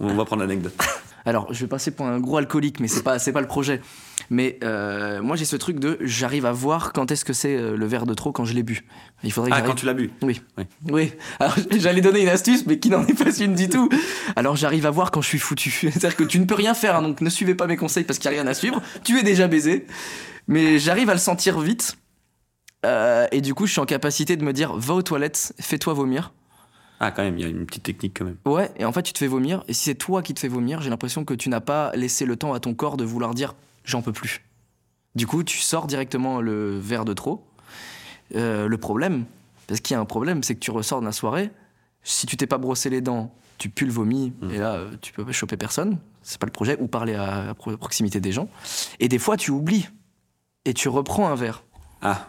on va prendre l'anecdote. Alors, je vais passer pour un gros alcoolique, mais c'est pas, c'est pas le projet. Mais euh, moi, j'ai ce truc de j'arrive à voir quand est-ce que c'est euh, le verre de trop quand je l'ai bu. Il faudrait que Ah, quand tu l'as bu Oui. Oui. Oui. Alors, j'allais donner une astuce, mais qui n'en est pas une du tout. Alors, j'arrive à voir quand je suis foutu. C'est-à-dire que tu ne peux rien faire, hein, donc ne suivez pas mes conseils parce qu'il n'y a rien à suivre. Tu es déjà baisé. Mais j'arrive à le sentir vite. Euh, et du coup, je suis en capacité de me dire va aux toilettes, fais-toi vomir. Ah, quand même, il y a une petite technique quand même. Ouais, et en fait, tu te fais vomir. Et si c'est toi qui te fais vomir, j'ai l'impression que tu n'as pas laissé le temps à ton corps de vouloir dire j'en peux plus. Du coup, tu sors directement le verre de trop. Euh, le problème, parce qu'il y a un problème, c'est que tu ressors de la soirée. Si tu t'es pas brossé les dents, tu pues le vomi, Mm. et là, euh, tu peux pas choper personne. C'est pas le projet, ou parler à, à pro- proximité des gens. Et des fois, tu oublies. Et tu reprends un verre. Ah,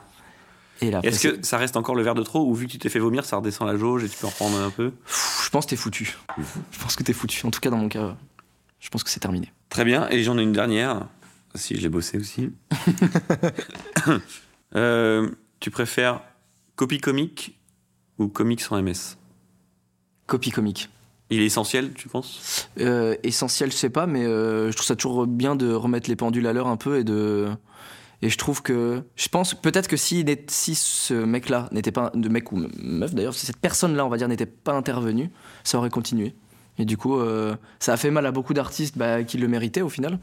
Et là, est-ce que ça reste encore le verre de trop ou vu que tu t'es fait vomir, ça redescend la jauge et tu peux en reprendre un peu je pense que t'es foutu. Je pense que t'es foutu. En tout cas, dans mon cas, je pense que c'est terminé. Très bien, et j'en ai une dernière. Si, je l'ai bossé aussi. Euh, tu préfères copie comique ou comique sans MS Copie comique. Il est essentiel, tu penses? Euh, essentiel, je sais pas, mais euh, je trouve ça toujours bien de remettre les pendules à l'heure un peu et de. Et je trouve que. Je pense peut-être que si, si ce mec-là n'était pas. De mec ou meuf d'ailleurs, si cette personne-là, on va dire, n'était pas intervenue, ça aurait continué. Et du coup, euh, ça a fait mal à beaucoup d'artistes bah, qui le méritaient au final.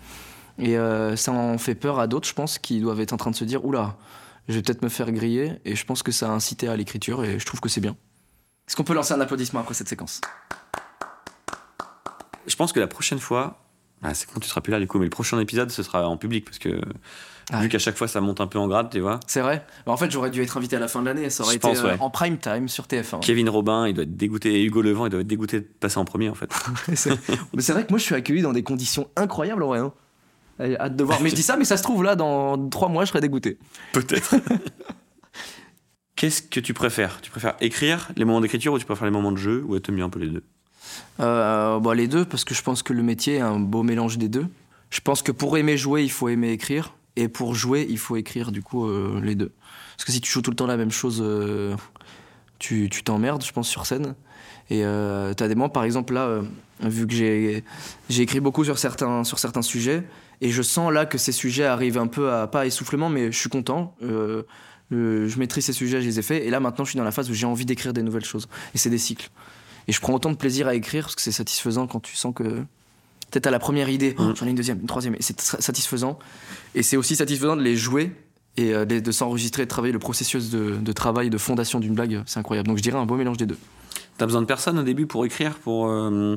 Et euh, ça en fait peur à d'autres, je pense, qui doivent être en train de se dire Oula, je vais peut-être me faire griller. Et je pense que ça a incité à l'écriture et je trouve que c'est bien. Est-ce qu'on peut lancer un applaudissement après cette séquence? Je pense que la prochaine fois. Ah, c'est quand tu seras plus là du coup, mais le prochain épisode ce sera en public parce que Ah. vu qu'à chaque fois ça monte un peu en grade, tu vois. C'est vrai Bah, En fait, j'aurais dû être invité à la fin de l'année. Ça aurait Je été pense, euh, en prime time sur TF1. Kevin Robin, il doit être dégoûté, et Hugo Levent, il doit être dégoûté de passer en premier en fait. C'est- mais c'est vrai que moi, je suis accueilli dans des conditions incroyables, en vrai. hein. Hâte de voir. Mais je dis ça, mais ça se trouve là, dans trois mois, je serais dégoûté. Peut-être. Qu'est-ce que tu préfères? Tu préfères écrire les moments d'écriture ou tu préfères les moments de jeu ou t'aimes bien un peu les deux? Euh, bon, les deux, parce que je pense que le métier est un beau mélange des deux. Je pense que pour aimer jouer, il faut aimer écrire. Et pour jouer, il faut écrire, du coup, euh, les deux. Parce que si tu joues tout le temps la même chose, euh, tu t'emmerdes, je pense, sur scène. Et euh, t'as des moments, par exemple, là, euh, vu que j'ai écrit beaucoup sur certains, sur certains sujets, et je sens là que ces sujets arrivent un peu à, pas à essoufflement, mais je suis content. Je maîtrise ces sujets, je les ai faits, et là maintenant je suis dans la phase où j'ai envie d'écrire des nouvelles choses. Et c'est des cycles. Et je prends autant de plaisir à écrire parce que c'est satisfaisant quand tu sens que peut-être à la première idée, Mm. oh, j'en ai une deuxième, une troisième, et c'est satisfaisant. Et c'est aussi satisfaisant de les jouer et euh, de, de s'enregistrer, de travailler le processus de, de travail, de fondation d'une blague, c'est incroyable. Donc je dirais un beau mélange des deux. T'as besoin de personne au début pour écrire pour, euh,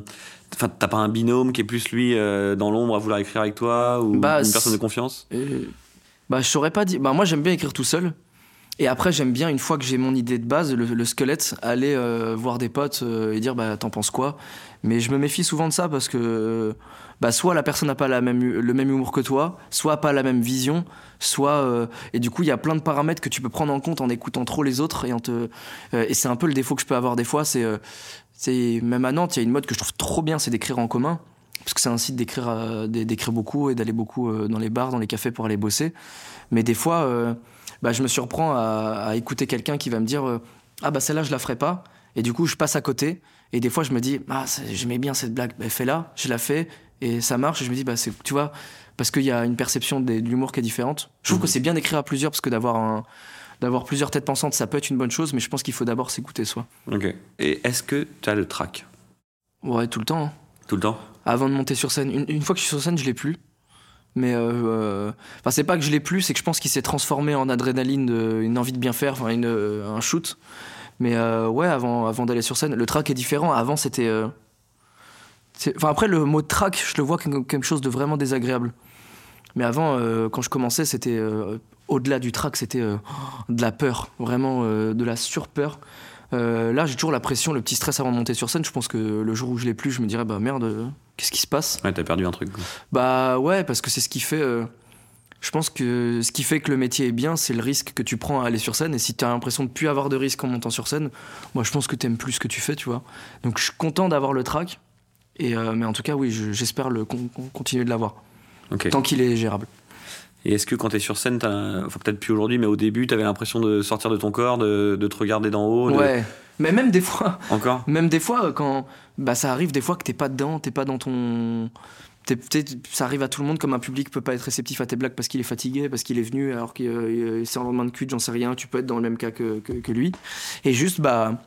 Enfin, t'as pas un binôme qui est plus lui euh, dans l'ombre à vouloir écrire avec toi ou Bah, une personne de confiance? Bah, je saurais pas dire. Bah, moi, j'aime bien écrire tout seul. Et après, j'aime bien, une fois que j'ai mon idée de base, le, le squelette, aller euh, voir des potes euh, et dire, bah, t'en penses quoi? Mais je me méfie souvent de ça parce que, bah, soit la personne n'a pas le même humour que toi, soit pas la même vision, soit. euh, et du coup, il y a plein de paramètres que tu peux prendre en compte en écoutant trop les autres. Et, en te, euh, et c'est un peu le défaut que je peux avoir des fois. C'est, euh, c'est même à Nantes, il y a une mode que je trouve trop bien, c'est d'écrire en commun. Parce que c'est un site d'écrire, euh, d'é- d'écrire beaucoup et d'aller beaucoup euh, dans les bars, dans les cafés pour aller bosser. Mais des fois, euh, bah, je me surprends à, à écouter quelqu'un qui va me dire euh, Ah, bah celle-là, je la ferai pas. Et du coup, je passe à côté. Et des fois, je me dis Ah, j'aimais bien cette blague. Bah, fais-la, je la fais. Et ça marche. Et je me dis bah, c'est- Tu vois, parce qu'il y a une perception des- de l'humour qui est différente. Je trouve Mhm. que c'est bien d'écrire à plusieurs parce que d'avoir un. D'avoir plusieurs têtes pensantes, ça peut être une bonne chose, mais je pense qu'il faut d'abord s'écouter soi. Ok. Et est-ce que t'as le track Ouais, tout le temps. hein. Tout le temps? Avant de monter sur scène. Une, une fois que je suis sur scène, je l'ai plus. Mais euh, euh, enfin, c'est pas que je l'ai plus, c'est que je pense qu'il s'est transformé en adrénaline, une envie de bien faire, enfin une, euh, un shoot. Mais euh, ouais, avant, avant d'aller sur scène, le track est différent. Avant, c'était. Enfin, après, le mot track, je le vois comme quelque chose de vraiment désagréable. Mais avant, quand je commençais, c'était. au-delà du track, c'était de la peur, vraiment de la surpeur. Euh, là, j'ai toujours la pression, le petit stress avant de monter sur scène. Je pense que le jour où je l'ai plus, je me dirais, bah merde, euh, qu'est-ce qui se passe? Ouais, t'as perdu un truc. Bah ouais, parce que c'est ce qui fait. euh, Je pense que ce qui fait que le métier est bien, c'est le risque que tu prends à aller sur scène. Et si tu as l'impression de plus avoir de risque en montant sur scène, moi je pense que tu aimes plus ce que tu fais, tu vois. Donc je suis content d'avoir le track. Et euh, mais en tout cas, oui, je- j'espère le con- con- continuer de l'avoir. Tant qu'il est gérable. Et est-ce que quand t'es sur scène, enfin peut-être plus aujourd'hui, mais au début, t'avais l'impression de sortir de ton corps, de, de te regarder d'en haut de- Ouais. Mais même des fois, Encore même des fois, quand. Bah, ça arrive des fois que t'es pas dedans, t'es pas dans ton. ça arrive à tout le monde, comme un public peut pas être réceptif à tes blagues parce qu'il est fatigué, parce qu'il est venu alors que c'est en lendemain de cul, j'en sais rien, tu peux être dans le même cas que, que, que lui. Et juste, bah.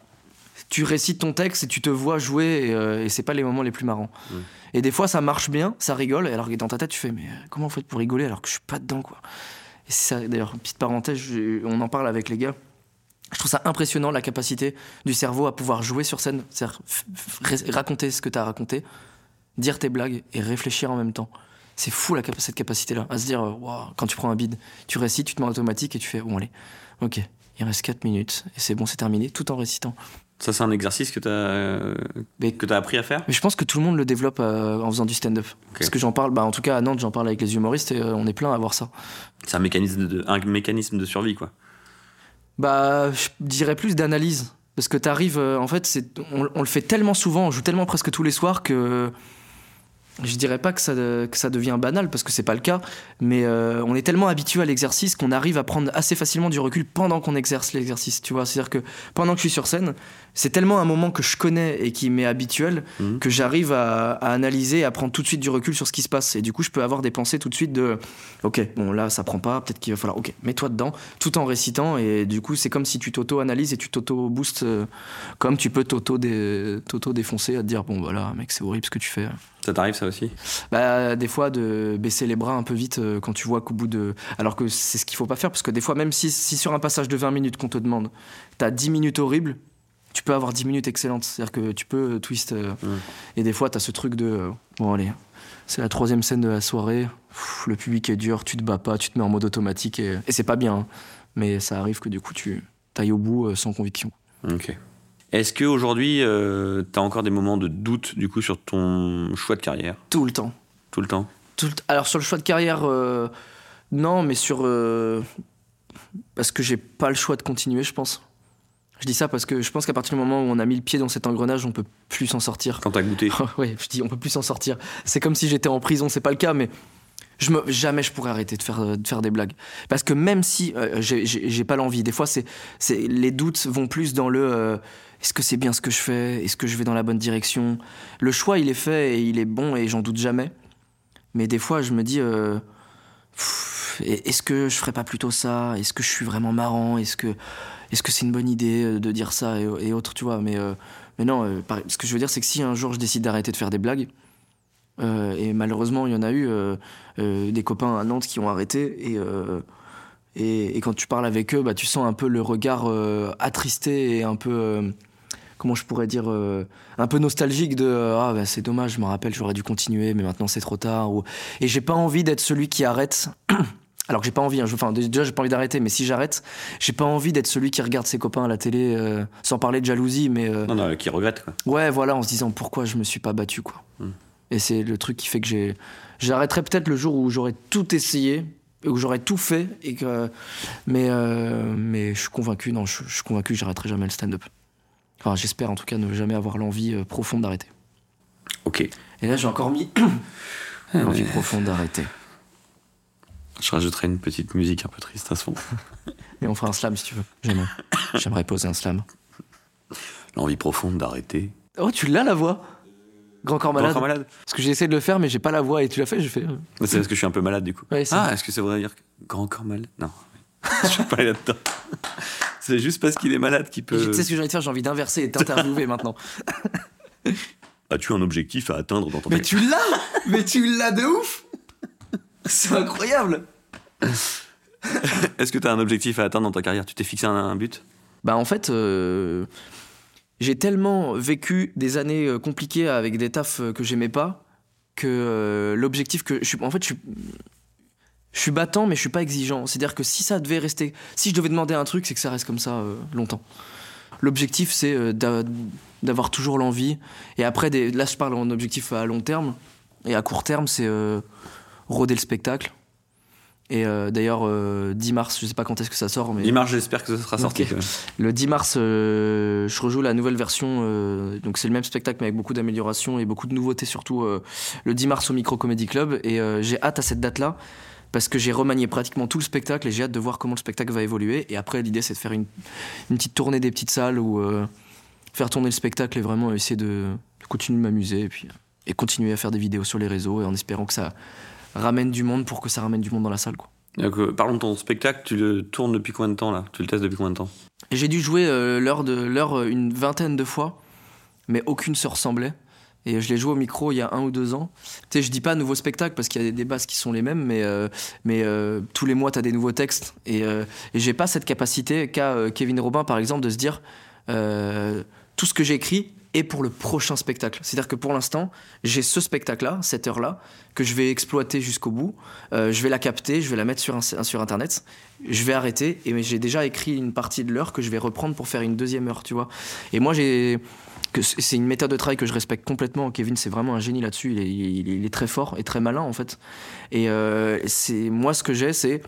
Tu récites ton texte et tu te vois jouer et, euh, et c'est pas les moments les plus marrants. Mm. Et des fois ça marche bien, ça rigole, et alors que dans ta tête tu fais mais euh, comment on fait pour rigoler alors que je suis pas dedans quoi? Et ça d'ailleurs, petite parenthèse, je- on en parle avec les gars. Je trouve ça impressionnant la capacité du cerveau à pouvoir jouer sur scène, c'est-à-dire raconter ce que tu as raconté, dire tes blagues et réfléchir en même temps. C'est fou la cette capacité-là, à se dire, euh, Waouh, quand tu prends un bide, tu récites, tu te mets en automatique et tu fais, bon allez, ok, il reste 4 minutes et c'est bon, c'est terminé, tout en récitant. Ça, c'est un exercice que t'as euh, Mais- que appris à faire? Mais je pense que tout le monde le développe euh, en faisant du stand-up. Parce que j'en parle, bah, en tout cas à Nantes, j'en parle avec les humoristes et euh, on est plein à voir ça. C'est un mécanisme de, un mécanisme de survie, quoi. Bah, je dirais plus d'analyse. Parce que t'arrives, euh, en fait, on, on le fait tellement souvent, on joue tellement presque tous les soirs que je dirais pas que ça, que ça devient banal, parce que c'est pas le cas, mais euh, on est tellement habitué à l'exercice qu'on arrive à prendre assez facilement du recul pendant qu'on exerce l'exercice, tu vois. C'est-à-dire que pendant que je suis sur scène, c'est tellement un moment que je connais et qui m'est habituel Mhm. que j'arrive à, à analyser, à prendre tout de suite du recul sur ce qui se passe. Et du coup, je peux avoir des pensées tout de suite de Ok, bon là, ça prend pas, peut-être qu'il va falloir. Ok, mets-toi dedans, tout en récitant. Et du coup, c'est comme si tu t'auto-analyses et tu t'auto-boostes, euh, comme tu peux t'auto-dé- t'auto-défoncer à te dire Bon, voilà, mec, c'est horrible ce que tu fais. Ça t'arrive, ça aussi? Bah, des fois, de baisser les bras un peu vite euh, quand tu vois qu'au bout de. Alors que c'est ce qu'il faut pas faire, parce que des fois, même si, si sur un passage de 20 minutes qu'on te demande, t'as 10 minutes horribles, tu peux avoir 10 minutes excellentes. C'est-à-dire que tu peux euh, twist. euh, Mm. Et des fois, t'as ce truc de. bon, allez, c'est la troisième scène de la soirée, Pff, le public est dur, tu te bats pas, tu te mets en mode automatique, et, et c'est pas bien. hein. Mais ça arrive que du coup, tu ailles au bout sans conviction. Ok. Est-ce qu'aujourd'hui, euh, t'as encore des moments de doute, du coup, sur ton choix de carrière? Tout le temps. Tout le temps? Tout le t- Alors sur le choix de carrière, euh, non, mais sur euh, parce que j'ai pas le choix de continuer, je pense. Je dis ça parce que je pense qu'à partir du moment où on a mis le pied dans cet engrenage, on peut plus s'en sortir. Quand t'as goûté ouais, je dis on peut plus s'en sortir. C'est comme si j'étais en prison, c'est pas le cas, mais je me, jamais je pourrais arrêter de faire, euh, de faire des blagues. Parce que même si euh, j'ai- pas l'envie, des fois c'est, c'est, les doutes vont plus dans le euh, est-ce que c'est bien ce que je fais? Est-ce que je vais dans la bonne direction? Le choix il est fait et il est bon et j'en doute jamais. Mais des fois je me dis euh, est-ce que je ferais pas plutôt ça? Est-ce que je suis vraiment marrant? Est-ce que est-ce c'est une bonne idée euh, de dire ça et, et autres, tu vois? Mais, euh, mais non, ce que je veux dire, c'est que si un jour je décide d'arrêter de faire des blagues, et malheureusement, il y en a eu des copains à Nantes qui ont arrêté, et, et, et quand tu parles avec eux, bah, tu sens un peu le regard attristé et un peu. Comment je pourrais dire euh, un peu nostalgique de euh, ah bah, c'est dommage je me rappelle j'aurais dû continuer mais maintenant c'est trop tard ou... et j'ai pas envie d'être celui qui arrête alors que j'ai pas envie hein, je- enfin déjà j'ai pas envie d'arrêter mais si j'arrête j'ai pas envie d'être celui qui regarde ses copains à la télé euh, sans parler de jalousie mais euh, Non, non, qui regrette, quoi. Ouais, voilà, en se disant pourquoi je me suis pas battu, quoi. Hmm. Et c'est le truc qui fait que j'ai. J'arrêterai peut-être le jour où j'aurai tout essayé, où j'aurai tout fait, et que. Mais, euh, mais je suis convaincu, non, je, je suis convaincu que j'arrêterai jamais le stand-up. Enfin, j'espère en tout cas ne jamais avoir l'envie euh, profonde d'arrêter. Ok. Et là, j'ai encore mis l'envie profonde d'arrêter. Je rajouterai une petite musique un peu triste à ce fond. Et on fera un slam si tu veux. J'aimerais. J'aimerais poser un slam. L'envie profonde d'arrêter. Oh, tu l'as la voix? Grand corps malade. Encore malade Parce que j'ai essayé de le faire, mais j'ai pas la voix, et tu l'as fait, j'ai fait. euh, C'est parce que je suis un peu malade, du coup. Ouais, c'est- ah, est-ce que ça voudrait dire que- grand corps malade? Non. je suis pas là-dedans. C'est juste parce qu'il est malade qu'il peut. Tu sais ce que j'ai envie de faire J'ai envie d'inverser et t'interviewer maintenant. As-tu un objectif à atteindre dans ton Mais tu l'as Mais tu l'as de ouf C'est incroyable Est-ce que tu as un objectif à atteindre dans ta carrière? Tu t'es fixé un, un but? Bah en fait, euh, j'ai tellement vécu des années euh, compliquées avec des tafs euh, que j'aimais pas que euh, l'objectif que je suis, en fait, je suis, je suis battant, mais je suis pas exigeant. C'est-à-dire que si ça devait rester, si je devais demander un truc, c'est que ça reste comme ça euh, longtemps. L'objectif, c'est euh, d'a- d'avoir toujours l'envie. Et après, des, là, je parle en objectif à long terme. Et à court terme, c'est euh, roder le spectacle. Et euh, d'ailleurs, euh, 10 mars, je sais pas quand est-ce que ça sort, mais 10 mars, j'espère que ça sera sorti. Le 10 mars, je rejoue la nouvelle version. donc c'est le même spectacle, mais avec beaucoup d'améliorations et beaucoup de nouveautés, surtout le 10 mars au Micro Comedy Club. Et j'ai hâte à cette date-là. Parce que j'ai remanié pratiquement tout le spectacle et j'ai hâte de voir comment le spectacle va évoluer. Et après, l'idée, c'est de faire une, une petite tournée des petites salles ou euh, faire tourner le spectacle et vraiment essayer de, de continuer de m'amuser et puis et continuer à faire des vidéos sur les réseaux et en espérant que ça ramène du monde pour que ça ramène du monde dans la salle. Quoi. Donc, euh, parlons de ton spectacle, tu le tournes depuis combien de temps là? Tu le testes depuis combien de temps? J'ai dû jouer euh, l'heure de l'heure une vingtaine de fois, mais aucune se ressemblait. Et je l'ai joué au micro il y a un ou deux ans. Tu sais, je dis pas nouveau spectacle parce qu'il y a des bases qui sont les mêmes, mais, euh, mais euh, tous les mois, tu as des nouveaux textes. Et, euh, et j'ai pas cette capacité qu'a euh, Kevin Robin, par exemple, de se dire tout ce que j'ai écrit est pour le prochain spectacle. C'est-à-dire que pour l'instant, j'ai ce spectacle-là, cette heure-là, que je vais exploiter jusqu'au bout. Je vais la capter, je vais la mettre sur, sur Internet. Je vais arrêter. Et j'ai déjà écrit une partie de l'heure que je vais reprendre pour faire une deuxième heure, tu vois. Et moi, j'ai c'est une méthode de travail que je respecte complètement. Kevin, c'est vraiment un génie là-dessus. Il est, il est- il est très fort et très malin en fait. Et euh, c'est moi ce que j'ai, c'est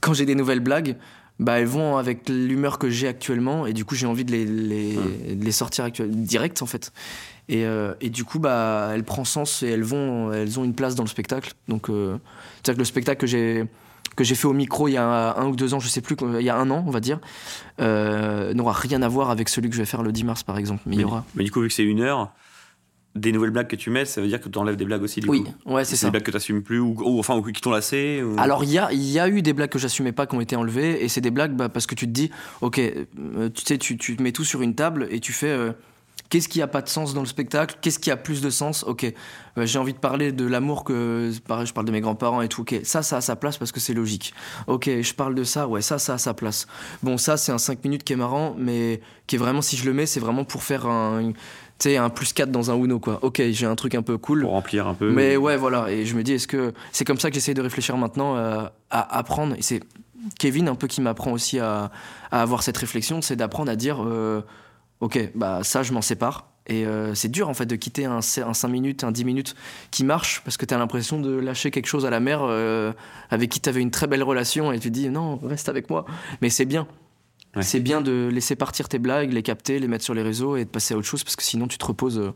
quand j'ai des nouvelles blagues, bah elles vont avec l'humeur que j'ai actuellement et du coup j'ai envie de les, les, de les sortir actuellement direct en fait. Et, euh, et du coup bah elles prennent sens et elles vont, elles ont une place dans le spectacle. Donc euh, c'est-à-dire que le spectacle que j'ai que j'ai fait au micro il y a un ou deux ans, je sais plus, il y a un an, on va dire, euh, n'aura rien à voir avec celui que je vais faire le 10 mars, par exemple. Mais il y aura. Mais du coup, vu que c'est une heure, des nouvelles blagues que tu mets, ça veut dire que tu enlèves des blagues aussi du Oui, coup ouais, c'est ça. des blagues que tu n'assumes plus ou, ou enfin ou qui t'ont lassé ou- Alors il y a, y a eu des blagues que j'assumais pas qui ont été enlevées et c'est des blagues bah, parce que tu te dis ok euh, tu sais tu, tu mets tout sur une table et tu fais euh, qu'est-ce qui a pas de sens dans le spectacle? Qu'est-ce qui a plus de sens? Ok. Euh, j'ai envie de parler de l'amour que pareil je parle de mes grands-parents et tout. Ok ça ça a sa place parce que c'est logique. Ok je parle de ça. Ouais ça ça a sa place. Bon ça c'est un 5 minutes qui est marrant mais qui est vraiment si je le mets c'est vraiment pour faire un tu sais un plus 4 dans un Uno quoi. Ok j'ai un truc un peu cool. Pour remplir un peu. Mais ouais, voilà. Et je me dis, est-ce que c'est comme ça que j'essaie de réfléchir maintenant euh, à apprendre. Et c'est Kevin un peu qui m'apprend aussi à, à avoir cette réflexion, c'est d'apprendre à dire, euh, ok, bah ça, je m'en sépare. Et euh, c'est dur en fait de quitter un, un 5 minutes, un 10 minutes qui marche parce que tu as l'impression de lâcher quelque chose à la mer euh, avec qui tu avais une très belle relation et tu te dis non, reste avec moi. Mais c'est bien. Ouais. C'est bien de laisser partir tes blagues, les capter, les mettre sur les réseaux et de passer à autre chose parce que sinon tu te reposes, euh,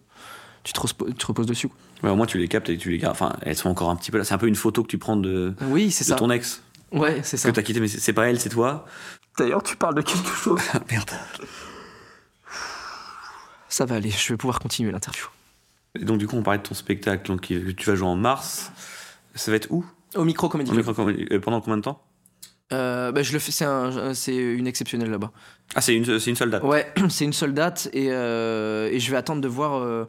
tu te, tu te reposes dessus. quoi. Ouais, au moins tu les captes et tu les gardes enfin elles sont encore un petit peu là c'est un peu une photo que tu prends de, Oui, c'est de ça. ton ex Ouais, c'est ça. que t'as quitté mais c'est c'est pas elle c'est toi D'ailleurs, tu parles de quelque chose. Ah, merde Ça va aller, je vais pouvoir continuer l'interview. et donc du coup on parlait de ton spectacle donc que tu vas jouer en mars ça va être où? Au micro comédie. Euh, pendant combien de temps? Euh, bah, je le fais, c'est un, c'est une exceptionnelle là-bas. ah c'est une c'est une seule date? Ouais, c'est une seule date et, euh, et je vais attendre de voir. euh,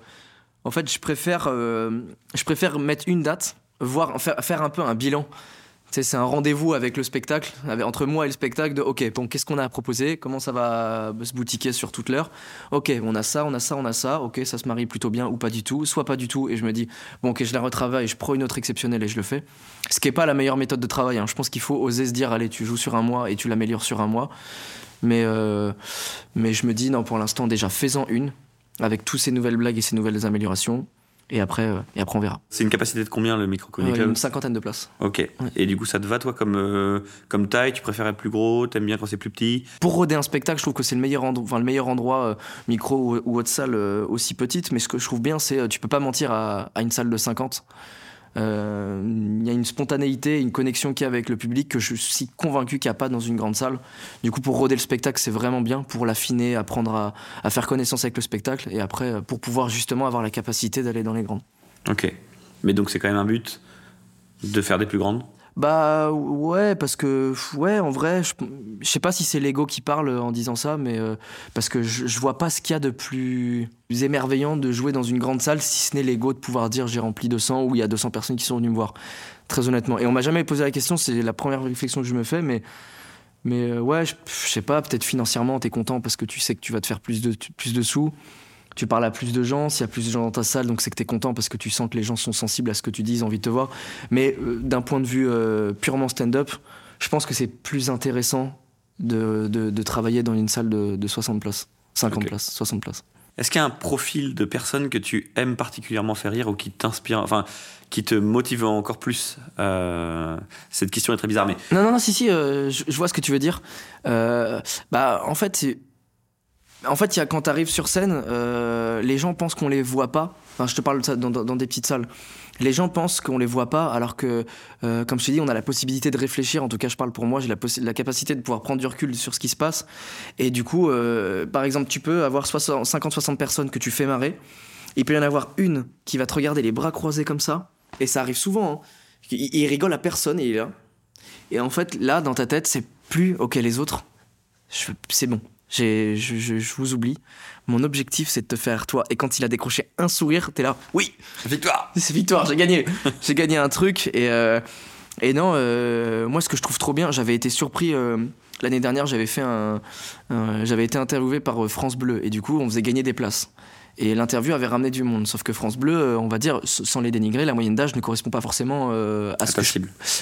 en fait, je préfère, euh, je préfère mettre une date, voir, faire, faire un peu un bilan. C'est un rendez-vous avec le spectacle, entre moi et le spectacle de OK, bon, qu'est-ce qu'on a à proposer? Comment ça va se boutiquer sur toute l'heure? OK, on a ça, on a ça, on a ça. OK, ça se marie plutôt bien ou pas du tout, soit pas du tout. Et je me dis, bon, OK, je la retravaille, je prends une autre exceptionnelle et je le fais. Ce qui n'est pas la meilleure méthode de travail. hein. Je pense qu'il faut oser se dire, allez, tu joues sur un mois et tu l'améliores sur un mois. Mais, euh, mais je me dis, non, pour l'instant, déjà, fais-en une, avec toutes ces nouvelles blagues et ces nouvelles améliorations. Et après, euh, et après on verra. c'est une capacité de combien le micro Euh, Club une cinquantaine de places. ok et du coup ça te va toi comme euh, comme taille? Tu préfères être plus gros t'aimes bien quand c'est plus petit? Pour roder un spectacle, je trouve que c'est le meilleur endroit, enfin, le meilleur endroit euh, micro ou, ou autre salle aussi petite. Mais ce que je trouve bien, c'est euh, tu peux pas mentir à, à une salle de 50. Euh, Il y a une spontanéité, une connexion qu'il y a avec le public que je suis convaincu qu'il n'y a pas dans une grande salle. Du coup, pour roder le spectacle, c'est vraiment bien pour l'affiner, apprendre à, à faire connaissance avec le spectacle et après euh, pour pouvoir justement avoir la capacité d'aller dans les grandes. ok mais donc c'est quand même un but de faire des plus grandes? Bah ouais, parce que ouais, en vrai, je, sais pas si c'est l'ego qui parle en disant ça, mais euh, parce que je, je vois pas ce qu'il y a de plus émerveillant de jouer dans une grande salle, si ce n'est l'ego de pouvoir dire j'ai rempli 200 ou il y a 200 personnes qui sont venues me voir. Très honnêtement. Et on m'a jamais posé la question, c'est la première réflexion que je me fais, mais mais euh, ouais, je, je sais pas, peut-être financièrement t'es content parce que tu sais que tu vas te faire plus de plus de sous. Tu parles à plus de gens, s'il y a plus de gens dans ta salle, donc c'est que tu es content parce que tu sens que les gens sont sensibles à ce que tu dis, ont envie de te voir. Mais euh, d'un point de vue euh, purement stand-up, je pense que c'est plus intéressant de, de, de travailler dans une salle de, de 60 places, 50 Ok. places, 60 places. Est-ce qu'il y a un profil de personne que tu aimes particulièrement faire rire ou qui t'inspire, enfin, qui te motive encore plus euh, Cette question est très bizarre, mais. Non, non, non, si, si, je, je vois ce que tu veux dire. Bah, en fait, c'est- en fait, y a, quand tu arrives sur scène, euh, les gens pensent qu'on les voit pas. Enfin, je te parle de ça dans, des petites salles. Les gens pensent qu'on les voit pas, alors que, euh, comme je t'ai dit, on a la possibilité de réfléchir. En tout cas, je parle pour moi, j'ai la, capacité de pouvoir prendre du recul sur ce qui se passe. Et du coup, euh, par exemple, tu peux avoir 50-60 personnes que tu fais marrer. Il peut y en avoir une qui va te regarder les bras croisés comme ça. Et ça arrive souvent. hein. Il, il rigole à personne et il est là. Et en fait, là, dans ta tête, c'est plus OK, les autres, c'est bon. Je, je- je vous oublie. Mon objectif, c'est de te faire toi. Et quand il a décroché un sourire, t'es là. Oui, Victoire c'est victoire, j'ai gagné. j'ai gagné un truc. Et, euh, et non, euh, moi, ce que je trouve trop bien, j'avais été surpris. euh, L'année dernière, j'avais fait un, un- j'avais été interviewé par France Bleu et du coup, on faisait gagner des places. Et l'interview avait ramené du monde. Sauf que France Bleu, euh, on va dire, sans les dénigrer, la moyenne d'âge ne correspond pas forcément euh, à ce que je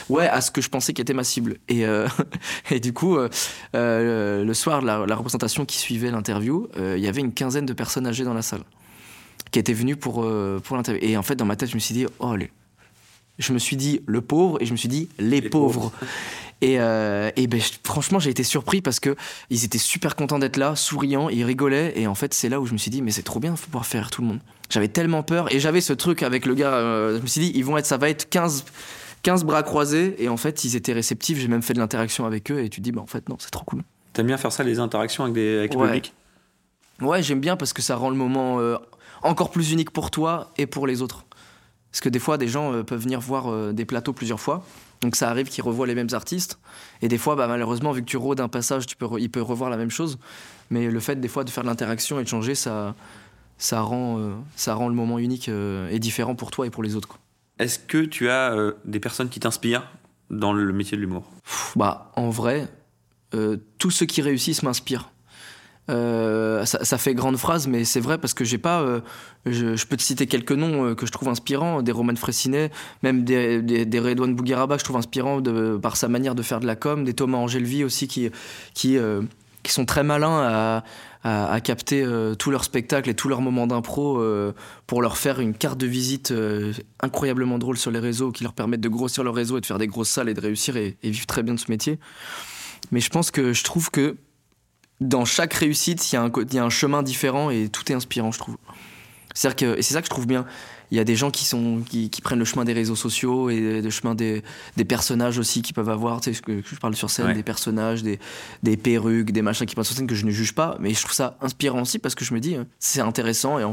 ouais à ce que je pensais qui était ma cible. Et, euh, et du coup euh, le soir de la, la représentation qui suivait l'interview il y avait une quinzaine de personnes âgées dans la salle qui étaient venues pour, pour l'interview. Et en fait dans ma tête je me suis dit oh les... je me suis dit le pauvre et je me suis dit les, Les pauvres, et, euh, et ben, franchement j'ai été surpris parce que ils étaient super contents d'être là souriants ils rigolaient. Et en fait c'est là où je me suis dit mais c'est trop bien faut pouvoir faire tout le monde. J'avais tellement peur et j'avais ce truc avec le gars euh, je me suis dit ils vont être ça va être 15 15 bras croisés. Et en fait ils étaient réceptifs j'ai même fait de l'interaction avec eux et tu te dis bah en fait non c'est trop cool. T'aimes bien faire ça, les interactions avec, des, avec le Ouais. public? Ouais j'aime bien parce que ça rend le moment euh, encore plus unique pour toi et pour les autres. Parce que des fois des gens euh, peuvent venir voir euh, des plateaux plusieurs fois donc ça arrive qu'ils revoient les mêmes artistes et des fois bah, malheureusement vu que tu rôdes un passage tu peux il peut revoir la même chose mais le fait des fois de faire de l'interaction et de changer ça ça rend euh, ça rend le moment unique euh, et différent pour toi et pour les autres. Est-ce que tu as euh, des personnes qui t'inspirent dans le métier de l'humour? Bah, en vrai, tous ceux qui réussissent m'inspirent. Euh, ça, fait grande phrase, mais c'est vrai parce que j'ai pas. euh, je, peux te citer quelques noms euh, que je trouve inspirants, des Roman Fressinet, même des, des, des Redouane Bougueraba que je trouve inspirants de, par sa manière de faire de la com, des Thomas Angelvi aussi qui, sont très malins à, capter tous leurs spectacles et tous leurs moments d'impro pour leur faire une carte de visite incroyablement drôle sur les réseaux qui leur permettent de grossir leur réseau et de faire des grosses salles et de réussir et, et vivre très bien de ce métier. Mais je pense que je trouve que dans chaque réussite, il y, a un co- il y a un chemin différent et tout est inspirant, je trouve. C'est ça que je trouve bien. Il y a des gens qui, sont, qui, qui prennent le chemin des réseaux sociaux et le chemin des, des personnages aussi qu'ils peuvent avoir. Tu sais, je parle sur scène, Ouais. des personnages, des, des perruques, des machins qui passent sur scène que je ne juge pas. Mais je trouve ça inspirant aussi parce que je me dis, euh, c'est intéressant. Et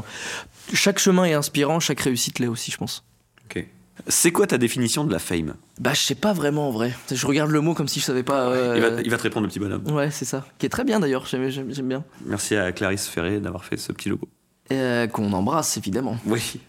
chaque chemin est inspirant, chaque réussite l'est aussi, je pense. Ok. C'est quoi ta définition de la fame? Bah, je sais pas vraiment en vrai. Je regarde le mot comme si je savais pas. euh, il, va, il va te répondre, le petit bonhomme. Ouais, c'est ça. Qui est très bien d'ailleurs, j'aime j'aime- j'aime bien. Merci à Clarisse Ferré d'avoir fait ce petit logo. Euh, Qu'on embrasse évidemment. Oui.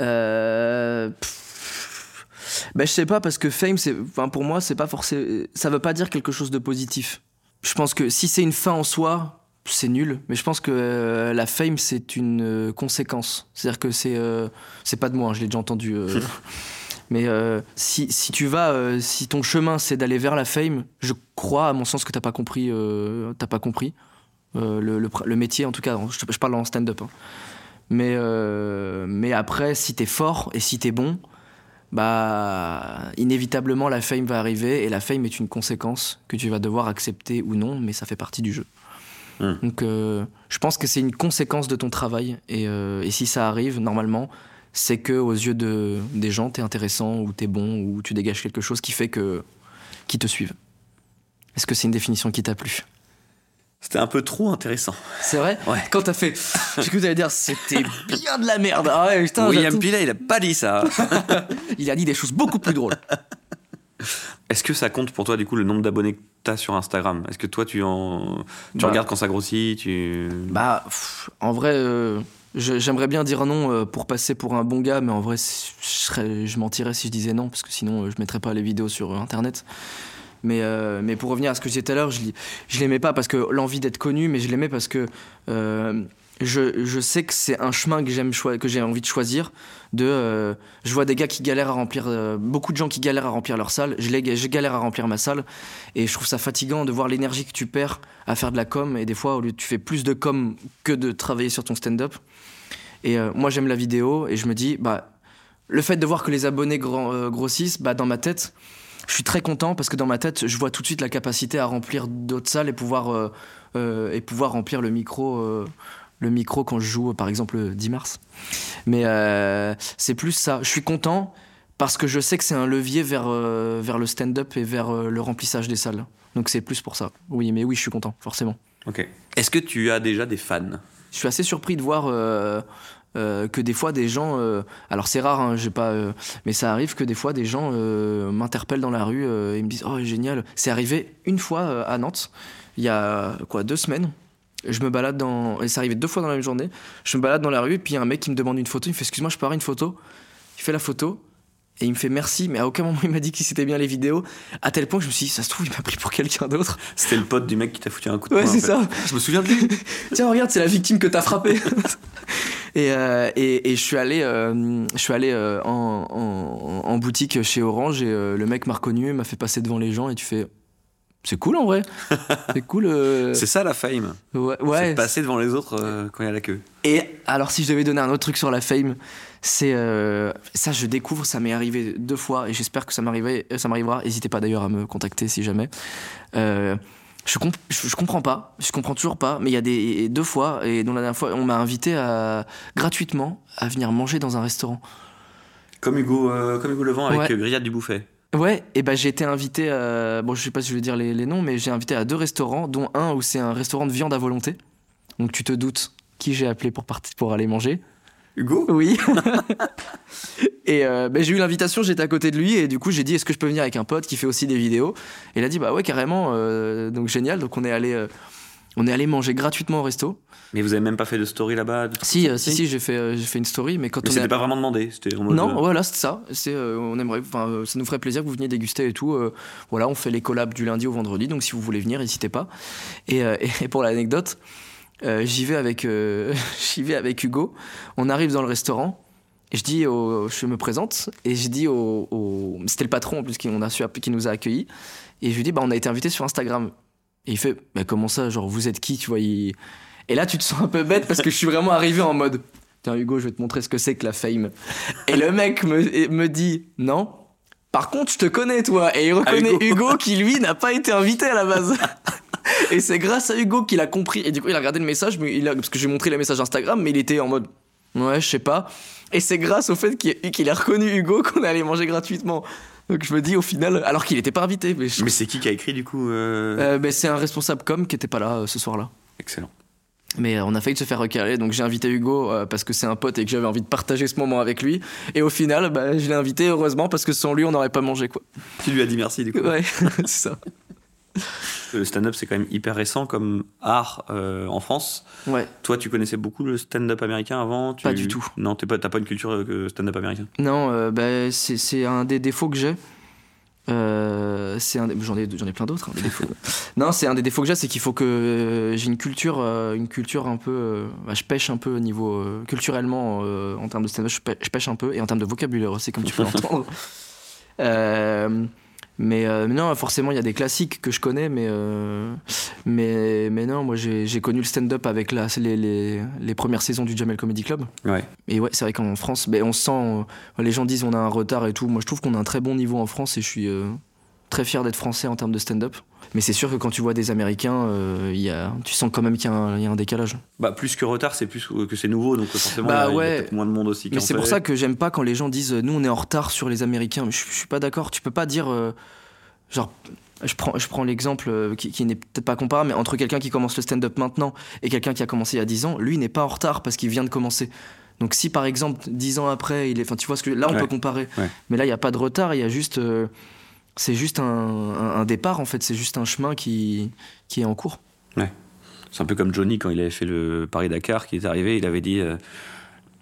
Euh... pff, Ben, je sais pas parce que fame, c'est, enfin, pour moi, c'est pas forcément, ça veut pas dire quelque chose de positif. Je pense que si c'est une fin en soi, c'est nul. Mais je pense que euh, la fame, c'est une euh, conséquence. C'est-à-dire que c'est, euh, c'est pas de moi, hein, je l'ai déjà entendu. Mais si, si tu vas, si ton chemin c'est d'aller vers la fame, je crois à mon sens que t'as pas compris, t'as pas compris le, le métier en tout cas. Je, je parle en stand-up. hein. Mais, mais après, si t'es fort et si t'es bon, bah inévitablement la fame va arriver et la fame est une conséquence que tu vas devoir accepter ou non, mais ça fait partie du jeu. Hmm. Donc euh, je pense que c'est une conséquence de ton travail et, euh, et si ça arrive normalement, c'est que aux yeux de, des gens t'es intéressant ou t'es bon ou tu dégages quelque chose qui fait que qui te suivent. Est-ce que c'est une définition qui t'a plu? C'était un peu trop intéressant. C'est vrai? Ouais. Quand t'as fait, j'ai cru que t'allais dire c'était bien de la merde. Ah ouais, putain, William. Pilet, il a pas dit ça. il a dit des choses beaucoup plus drôles. Est-ce que ça compte pour toi, du coup, le nombre d'abonnés que t'as sur Instagram? Est-ce que toi, tu en. Tu Bah. regardes quand ça grossit tu... Bah, pff, en vrai, euh, j'aimerais bien dire non euh, pour passer pour un bon gars, mais en vrai, je, serais- je mentirais si je disais non, parce que sinon, euh, je mettrais pas les vidéos sur Internet. Mais, euh, mais pour revenir à ce que je disais tout à l'heure, je, je l'aimais pas parce que l'envie d'être connu, mais je l'aimais parce que euh, je, sais que c'est un chemin que j'ai envie de choisir. Euh, je vois des gars qui galèrent à remplir, euh, beaucoup de gens qui galèrent à remplir leur salle. Je, galère à remplir ma salle et je trouve ça fatigant de voir l'énergie que tu perds à faire de la com. Et des fois, au lieu tu fais plus de com que de travailler sur ton stand-up. Et euh, moi, j'aime la vidéo et je me dis, bah, le fait de voir que les abonnés grossissent, bah, dans ma tête, je suis très content parce que dans ma tête, je vois tout de suite la capacité à remplir d'autres salles et pouvoir, remplir le micro, le micro quand je joue, par exemple, le 10 mars. Mais euh, c'est plus ça. Je suis content parce que je sais que c'est un levier vers, euh, vers le stand-up et vers euh, le remplissage des salles. Donc c'est plus pour ça. Oui, mais oui, je suis content, forcément. Ok. Est-ce que tu as déjà des fans? Je suis assez surpris de voir euh, que des fois des gens. euh, alors c'est rare, hein, j'ai pas, euh, mais ça arrive que des fois des gens m'interpellent dans la rue et me disent Oh, génial. C'est arrivé une fois à Nantes, il y a quoi, deux semaines. Je me balade dans. Et c'est arrivé deux fois dans la même journée. Je me balade dans la rue et puis il y a un mec qui me demande une photo. Il me fait Excuse-moi, je peux avoir une photo? Il fait la photo. Et il me fait merci, mais à aucun moment il m'a dit qu'il c'était bien les vidéos. À tel point que je me suis dit, ça se trouve, il m'a pris pour quelqu'un d'autre. C'était le pote du mec qui t'a foutu un coup de Ouais, poing. c'est en fait. ça. Je me souviens de lui. Tiens, regarde, c'est la victime que t'as frappé. et, euh, et, et je suis allé, euh, je suis allé euh, en, en, en boutique chez Orange et le mec m'a reconnu, m'a fait passer devant les gens et tu fais. C'est cool en vrai. C'est cool. euh, C'est ça la fame. Ouais. C'est ouais. passer devant les autres euh, quand il y a la queue. Et alors, si je devais donner un autre truc sur la fame, c'est euh, ça, je découvre, ça m'est arrivé deux fois et j'espère que ça m'arrivera. N'hésitez pas d'ailleurs à me contacter si jamais. Je, comp- je, je comprends pas, je comprends toujours pas, mais il y a des deux fois et dont la dernière fois, on m'a invité à, gratuitement à venir manger dans un restaurant. Comme Hugo, comme Hugo Levent avec Ouais. Grillade du Buffet. Ouais, et ben j'ai été invité à. Bon, je sais pas si je vais dire les, les noms, mais j'ai invité à deux restaurants, dont un où c'est un restaurant de viande à volonté. Donc tu te doutes qui j'ai appelé pour, partir, pour aller manger. Hugo? Oui. et euh, ben, j'ai eu l'invitation, j'étais à côté de lui, et du coup j'ai dit est-ce que je peux venir avec un pote qui fait aussi des vidéos? Et il a dit bah ouais, carrément, euh, donc génial. Donc on est allé. euh, on est allé manger gratuitement au resto. Mais vous avez même pas fait de story là-bas Si, euh, si, si, j'ai fait, euh, j'ai fait une story, mais quand Mais on c'était est... pas vraiment demandé. C'était en mode. Non, euh, voilà, c'est ça. C'est, euh, on aimerait, enfin, ça nous ferait plaisir que vous veniez déguster et tout. voilà, on fait les collabs du lundi au vendredi, donc si vous voulez venir, n'hésitez pas. Et, et pour l'anecdote, j'y vais avec, j'y vais avec Hugo. On arrive dans le restaurant. Et je dis, au, je me présente et je dis au, au- c'était le patron en plus qui, on a su, qui nous a accueillis. Et je lui dis, bah, on a été invité sur Instagram. Et il fait, bah, comment ça, genre, vous êtes qui, tu vois il- Et là, tu te sens un peu bête parce que je suis vraiment arrivé en mode, tiens Hugo, je vais te montrer ce que c'est que la fame. Et le mec me, me dit, non. Par contre, je te connais, toi. Et il reconnaît Ah, Hugo. Hugo qui, lui, n'a pas été invité à la base. Et c'est grâce à Hugo qu'il a compris. Et du coup, il a regardé le message, mais il a, parce que j'ai montré les messages Instagram, mais il était en mode, ouais, je sais pas. Et c'est grâce au fait qu'il qu'il a reconnu Hugo qu'on allait manger gratuitement. Donc je me dis au final, alors qu'il n'était pas invité. Mais, je- Mais c'est qui qui a écrit du coup euh, Euh, c'est un responsable com qui était pas là euh, ce soir-là. Excellent. Mais euh, on a failli se faire recaler, donc j'ai invité Hugo euh, parce que c'est un pote et que j'avais envie de partager ce moment avec lui. Et au final, bah, je l'ai invité heureusement parce que sans lui, on n'aurait pas mangé quoi. Tu lui as dit merci du coup. Ouais, c'est ça. Le stand-up c'est quand même hyper récent comme art euh, en France. Ouais. Toi tu connaissais beaucoup le stand-up américain avant tu... Pas du tout. Non, pas- t'as pas une culture euh, stand-up américain? Non, euh, bah, c'est un des défauts que j'ai. Euh, c'est un des- j'en ai j'en ai plein d'autres hein, défauts. non c'est un des défauts que j'ai c'est qu'il faut que euh, j'ai une culture euh, une culture un peu bah, je pêche un peu au niveau culturellement en termes de stand-up je, pê- je pêche un peu et en termes de vocabulaire aussi comme tu peux l'entendre mais euh, non forcément il y a des classiques que je connais mais euh, mais mais non moi j'ai connu le stand-up avec la, les, les, les premières saisons du Jamel Comedy Club Ouais. et ouais, c'est vrai qu'en France, ben, on se sent. euh, les gens disent on a un retard et tout. Moi, je trouve qu'on a un très bon niveau en France et je suis euh, très fier d'être français en termes de stand-up. Mais c'est sûr que quand tu vois des Américains, euh, y a, tu sens quand même qu'il y, a un- il y a un décalage. Bah plus que retard, c'est plus que c'est nouveau donc forcément Bah, il y a- il y a, ouais. peut-être moins de monde aussi. Mais c'est pour ça que j'aime pas quand les gens disent nous on est en retard sur les Américains. Je, je suis pas d'accord. Tu peux pas dire. euh, genre. Je prends, je prends l'exemple euh, qui, qui n'est peut-être pas comparable, mais entre quelqu'un qui commence le stand-up maintenant et quelqu'un qui a commencé il y a 10 ans, lui n'est pas en retard parce qu'il vient de commencer. Donc si par exemple 10 ans après, il est, enfin tu vois ce que là on Ouais. peut comparer, Ouais. mais là il y a pas de retard, il y a juste, euh, c'est juste un, un- un départ en fait, c'est juste un chemin qui qui est en cours. C'est un peu comme Johnny quand il avait fait le Paris-Dakar, qui est arrivé, il avait dit euh,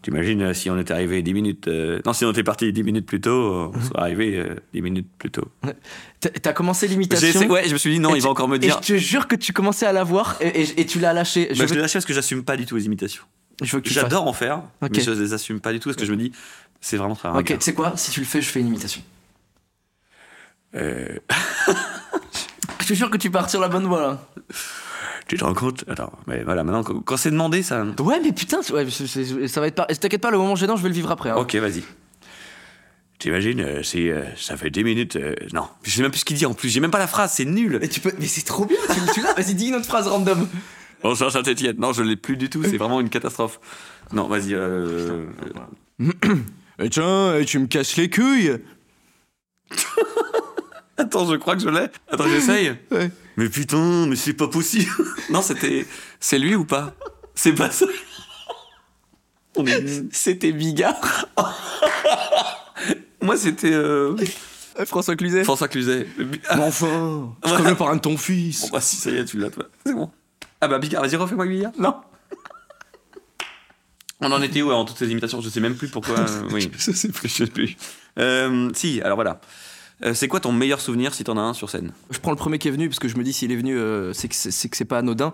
T'imagines si on était arrivé 10 minutes. euh, Non, si on était parti 10 minutes plus tôt, on serait arrivé euh, 10 minutes plus tôt. T'as- T'as commencé l'imitation. ouais, je me suis dit non, Et il tu- va encore me Et dire. je te jure que tu commençais à la voir et, et- et tu l'as lâché. Je Bah, je veux, l'ai lâché parce que j'assume pas du tout les imitations. je J'adore en faire, mais je les assume pas du tout parce que je me dis, c'est vraiment très rare. Ok, tu sais quoi? Si tu le fais, je fais une imitation. Euh, Je te jure que tu pars sur la bonne voie là. tu te rends compte? Attends, mais voilà, maintenant, quand, c'est demandé, ça. Ouais, mais putain, ouais, ça va être pas. T'inquiète pas, le moment gênant, je vais le vivre après. hein. Ok, vas-y. T'imagines, euh, c'est, euh, ça fait 10 minutes. euh, non, je sais même plus ce qu'il dit en plus, j'ai même pas la phrase, c'est nul. Mais tu peux. Mais c'est trop bien. Tu, tu l'as Vas-y, dis une autre phrase random. Bonsoir Saint-Etienne. Non, je l'ai plus du tout, c'est vraiment une catastrophe. Non, vas-y. Et tiens, tu me casses les couilles. Attends, je crois que je l'ai. Attends, j'essaye. Ouais. Mais putain, mais c'est pas possible. non, c'était. C'est lui ou pas? C'est pas ça. Est- C'était Bigard. Moi, c'était euh, François Cluzet. François Cluzet. Ah, Mais enfin, je connais le parrain de ton fils. bon, bah, si, ça y est, tu l'as, toi. C'est bon. Ah bah, Bigard, vas-y, refais-moi Bigard. Non. On en était où en toutes ces imitations? Je sais même plus pourquoi. euh, oui, je sais plus. Je sais plus. Euh, si, alors voilà. Euh, c'est quoi ton meilleur souvenir si t'en as un sur scène? Je prends le premier qui est venu parce que je me dis s'il est venu, euh, c'est que c'est pas anodin.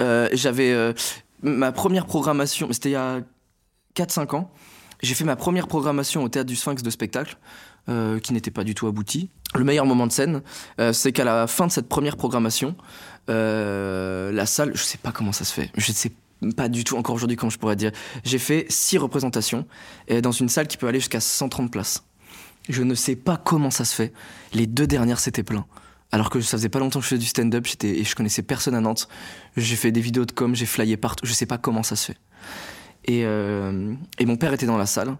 Euh, J'avais ma première programmation, c'était il y a 4-5 ans. J'ai fait ma première programmation au théâtre du Sphinx de spectacle, qui n'était pas du tout aboutie. Le meilleur moment de scène, c'est qu'à la fin de cette première programmation, la salle, je sais pas comment ça se fait, je sais pas du tout encore aujourd'hui comment je pourrais dire. J'ai fait six représentations et dans une salle qui peut aller jusqu'à 130 places. Je ne sais pas comment ça se fait. Les deux dernières, c'était plein. Alors que ça faisait pas longtemps que je faisais du stand-up, j'étais et je connaissais personne à Nantes. J'ai fait des vidéos de com, j'ai flyé partout. Je sais pas comment ça se fait. Et, euh, et mon père était dans la salle.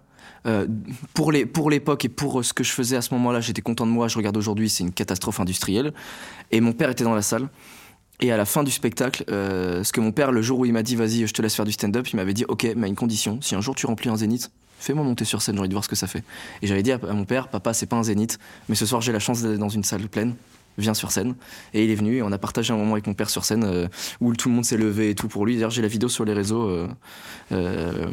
Euh, pour pour l'époque et pour ce que je faisais à ce moment-là, j'étais content de moi. Je regarde aujourd'hui, c'est une catastrophe industrielle. Et mon père était dans la salle. Et à la fin du spectacle, euh, ce que mon père, le jour où il m'a dit vas-y, je te laisse faire du stand-up, il m'avait dit ok, mais à une condition, si un jour tu remplis un zénith, fais-moi monter sur scène, j'ai envie de voir ce que ça fait. Et j'avais dit à, mon père, papa, c'est pas un zénith, mais ce soir j'ai la chance d'être dans une salle pleine, viens sur scène. Et il est venu et on a partagé un moment avec mon père sur scène euh, où tout le monde s'est levé et tout pour lui. D'ailleurs, j'ai la vidéo sur les réseaux. euh, euh,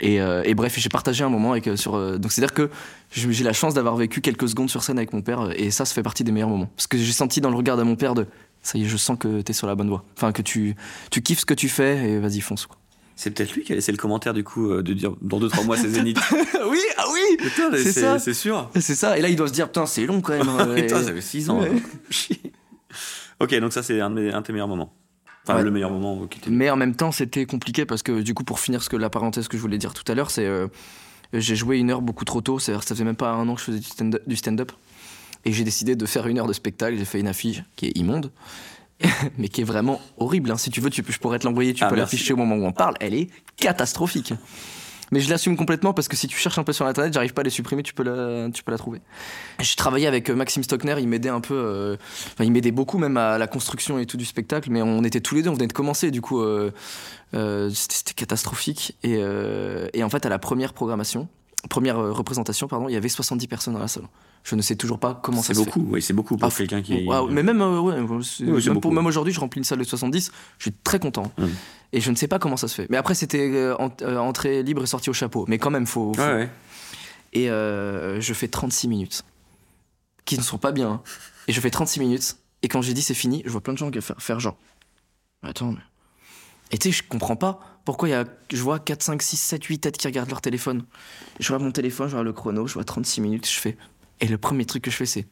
et, euh, et bref, j'ai partagé un moment avec, sur. donc c'est-à-dire que j'ai j'ai la chance d'avoir vécu quelques secondes sur scène avec mon père et ça, ça fait partie des meilleurs moments. Parce que j'ai senti dans le regard de mon père de ça y est, je sens que t'es sur la bonne voie. Enfin, que tu, tu kiffes ce que tu fais et vas-y, fonce. Quoi. C'est peut-être lui qui a laissé le commentaire du coup euh, de dire dans 2-3 mois c'est Zénith. oui, ah oui C'est ça. c'est sûr. C'est ça. Et là, il doit se dire, putain, c'est long quand même. hein. Putain, ça fait 6 ans. Ouais. hein. Ok, donc ça c'est un un de tes meilleurs moments. Enfin, Ouais. le meilleur moment qui était. Mais en même temps, c'était compliqué parce que du coup, pour finir ce que la parenthèse que je voulais dire tout à l'heure, c'est euh, j'ai joué une heure beaucoup trop tôt. C'est-à-dire ça faisait même pas un an que je faisais du stand- du stand-up. et j'ai décidé de faire une heure de spectacle. J'ai fait une affiche qui est immonde, mais qui est vraiment horrible. hein. Si tu veux, tu je pourrais te l'envoyer. Tu Ah, peux l'afficher au moment où on parle. Elle est catastrophique. Mais je l'assume complètement parce que si tu cherches un peu sur internet, j'arrive pas à les supprimer, tu peux la, tu peux la trouver. J'ai travaillé avec euh, Maxime Stockner, il m'aidait un peu, euh, enfin, il m'aidait beaucoup même à la construction et tout du spectacle, mais on était tous les deux, on venait de commencer, du coup, euh, euh, c'était catastrophique. Et, et en fait, à la première programmation, première euh, représentation, pardon, il y avait 70 personnes dans la salle. Je ne sais toujours pas comment ça se fait. beaucoup, oui, c'est beaucoup pour Ah, quelqu'un qui. Mais même, euh, ouais, Oui, même, pour- beaucoup. même aujourd'hui, je remplis une salle de 70, je suis très content. Mm. Et je ne sais pas comment ça se fait. Mais après, c'était euh, euh, entrée libre et sortie au chapeau. Mais quand même, faut. faut- Ouais, ouais. Et je fais 36 minutes, qui ne sont pas bien. hein. Et je fais 36 minutes, et quand j'ai dit c'est fini, je vois plein de gens qui faire, faire genre. Attends, mais. Et tu sais, je comprends pas pourquoi il y a, je vois 4, 5, 6, 7, 8 têtes qui regardent leur téléphone. Je vois mon téléphone, je vois le chrono, je vois 36 minutes, je fais. Et le premier truc que je fais, c'est.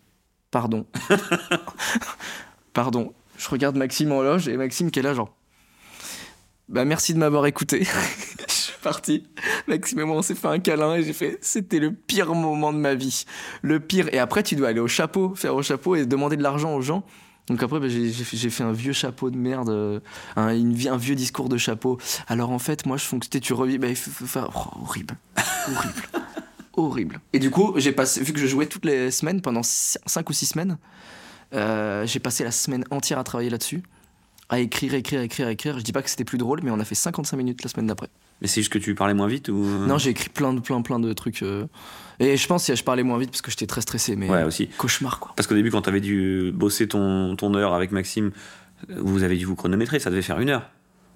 Pardon. Pardon. Je regarde Maxime en loge, et Maxime qui est là, genre. Bah merci de m'avoir écouté. je suis parti. Maxime et moi, on s'est fait un câlin et j'ai fait c'était le pire moment de ma vie. Le pire. Et après, tu dois aller au chapeau, faire au chapeau et demander de l'argent aux gens. Donc après, bah, j'ai fait, un vieux chapeau de merde, euh, un, une vie- un vieux discours de chapeau. Alors en fait, moi, je fonctionnais, tu revis, bah, oh, horrible. Horrible. horrible. Et du coup, j'ai passé, vu que je jouais toutes les semaines, pendant 5 ou 6 semaines, euh, j'ai passé la semaine entière à travailler là-dessus, à écrire, écrire, écrire, écrire. Je dis pas que c'était plus drôle, mais on a fait 55 minutes la semaine d'après. Mais c'est juste que tu parlais moins vite ou. Non, j'ai écrit plein de, plein, plein de trucs. euh, Et je pense que je parlais moins vite parce que j'étais très stressé, mais Ouais, aussi. cauchemar quoi. Parce qu'au début, quand t'avais dû bosser ton, ton heure avec Maxime, vous avez dû vous chronométrer, ça devait faire une heure,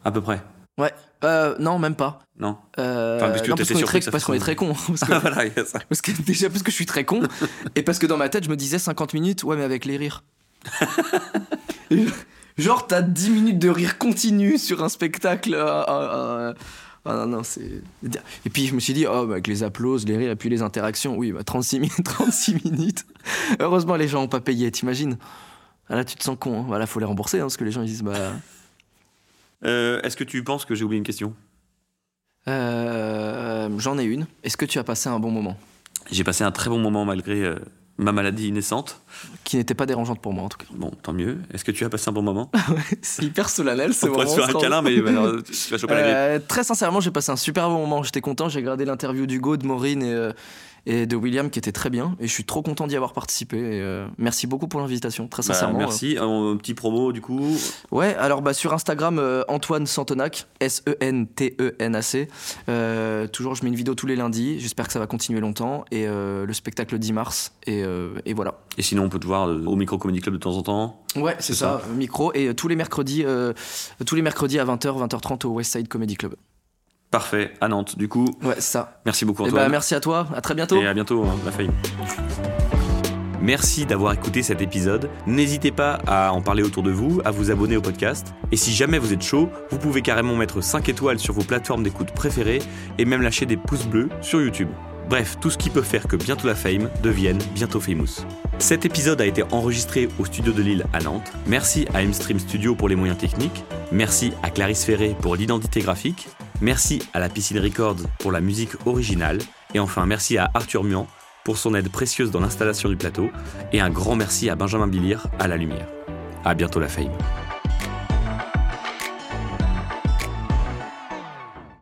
à peu près. Ouais. Euh, non, même pas. Non. Euh, Enfin, parce que non, parce qu'on est, très, parce qu'on fasse est très con. Parce que, Ah, voilà, il y a ça. parce que- déjà parce que je suis très con et parce que dans ma tête je me disais 50 minutes, ouais mais avec les rires. Genre t'as 10 minutes de rire continu sur un spectacle. euh, euh, euh, ah non, non, c'est... Et puis je me suis dit, oh, bah, avec les applauses, les rires et puis les interactions, oui, bah, 36, minutes, 36 minutes. Heureusement les gens ont pas payé, t'imagines? Ah, Là tu te sens con, hein. Voilà, faut les rembourser hein, parce que les gens ils disent, bah... Euh, Est-ce que tu penses que j'ai oublié une question? Euh, j'en ai une. Est-ce que tu as passé un bon moment? J'ai passé un très bon moment malgré euh, ma maladie naissante. Qui n'était pas dérangeante pour moi en tout cas. Bon, tant mieux. Est-ce que tu as passé un bon moment C'est hyper solennel, c'est On pourrait se faire un câlin, mais alors, tu vas choper la grippe. Euh, très sincèrement, j'ai passé un super bon moment. J'étais content. J'ai regardé l'interview d'Hugo, de Maureen et, euh, et de William qui était très bien. Et je suis trop content d'y avoir participé. Et, euh, merci beaucoup pour l'invitation, très Bah, sincèrement. merci. Un petit promo du coup. Ouais, alors bah, sur Instagram, euh, Antoine Santonac, E S-E-N-T-E-N-A-C. Euh, toujours, je mets une vidéo tous les lundis. J'espère que ça va continuer longtemps. Et euh, le spectacle le 10 mars. Et, euh, et voilà. Et sinon, on peut te voir euh, au Micro Comedy Club de temps en temps. Ouais, c'est ça, micro. Et euh, tous les mercredis, euh, tous les mercredis à 20h, 20h30 au Westside Comedy Club. Parfait, à Nantes. Du coup, Ouais, c'est ça. merci beaucoup Et Antoine. bah, merci à toi. À très bientôt. Et à bientôt, hein, la faille. Merci d'avoir écouté cet épisode. N'hésitez pas à en parler autour de vous, à vous abonner au podcast. Et si jamais vous êtes chaud, vous pouvez carrément mettre 5 étoiles sur vos plateformes d'écoute préférées et même lâcher des pouces bleus sur YouTube. Bref, tout ce qui peut faire que bientôt la fame devienne bientôt famous. Cet épisode a été enregistré au studio de Lille à Nantes. Merci à Mstream Studio pour les moyens techniques. Merci à Clarisse Ferré pour l'identité graphique. Merci à la Piscine Records pour la musique originale. Et enfin, merci à Arthur Mian pour son aide précieuse dans l'installation du plateau. Et un grand merci à Benjamin Billir à la lumière. À bientôt la fame.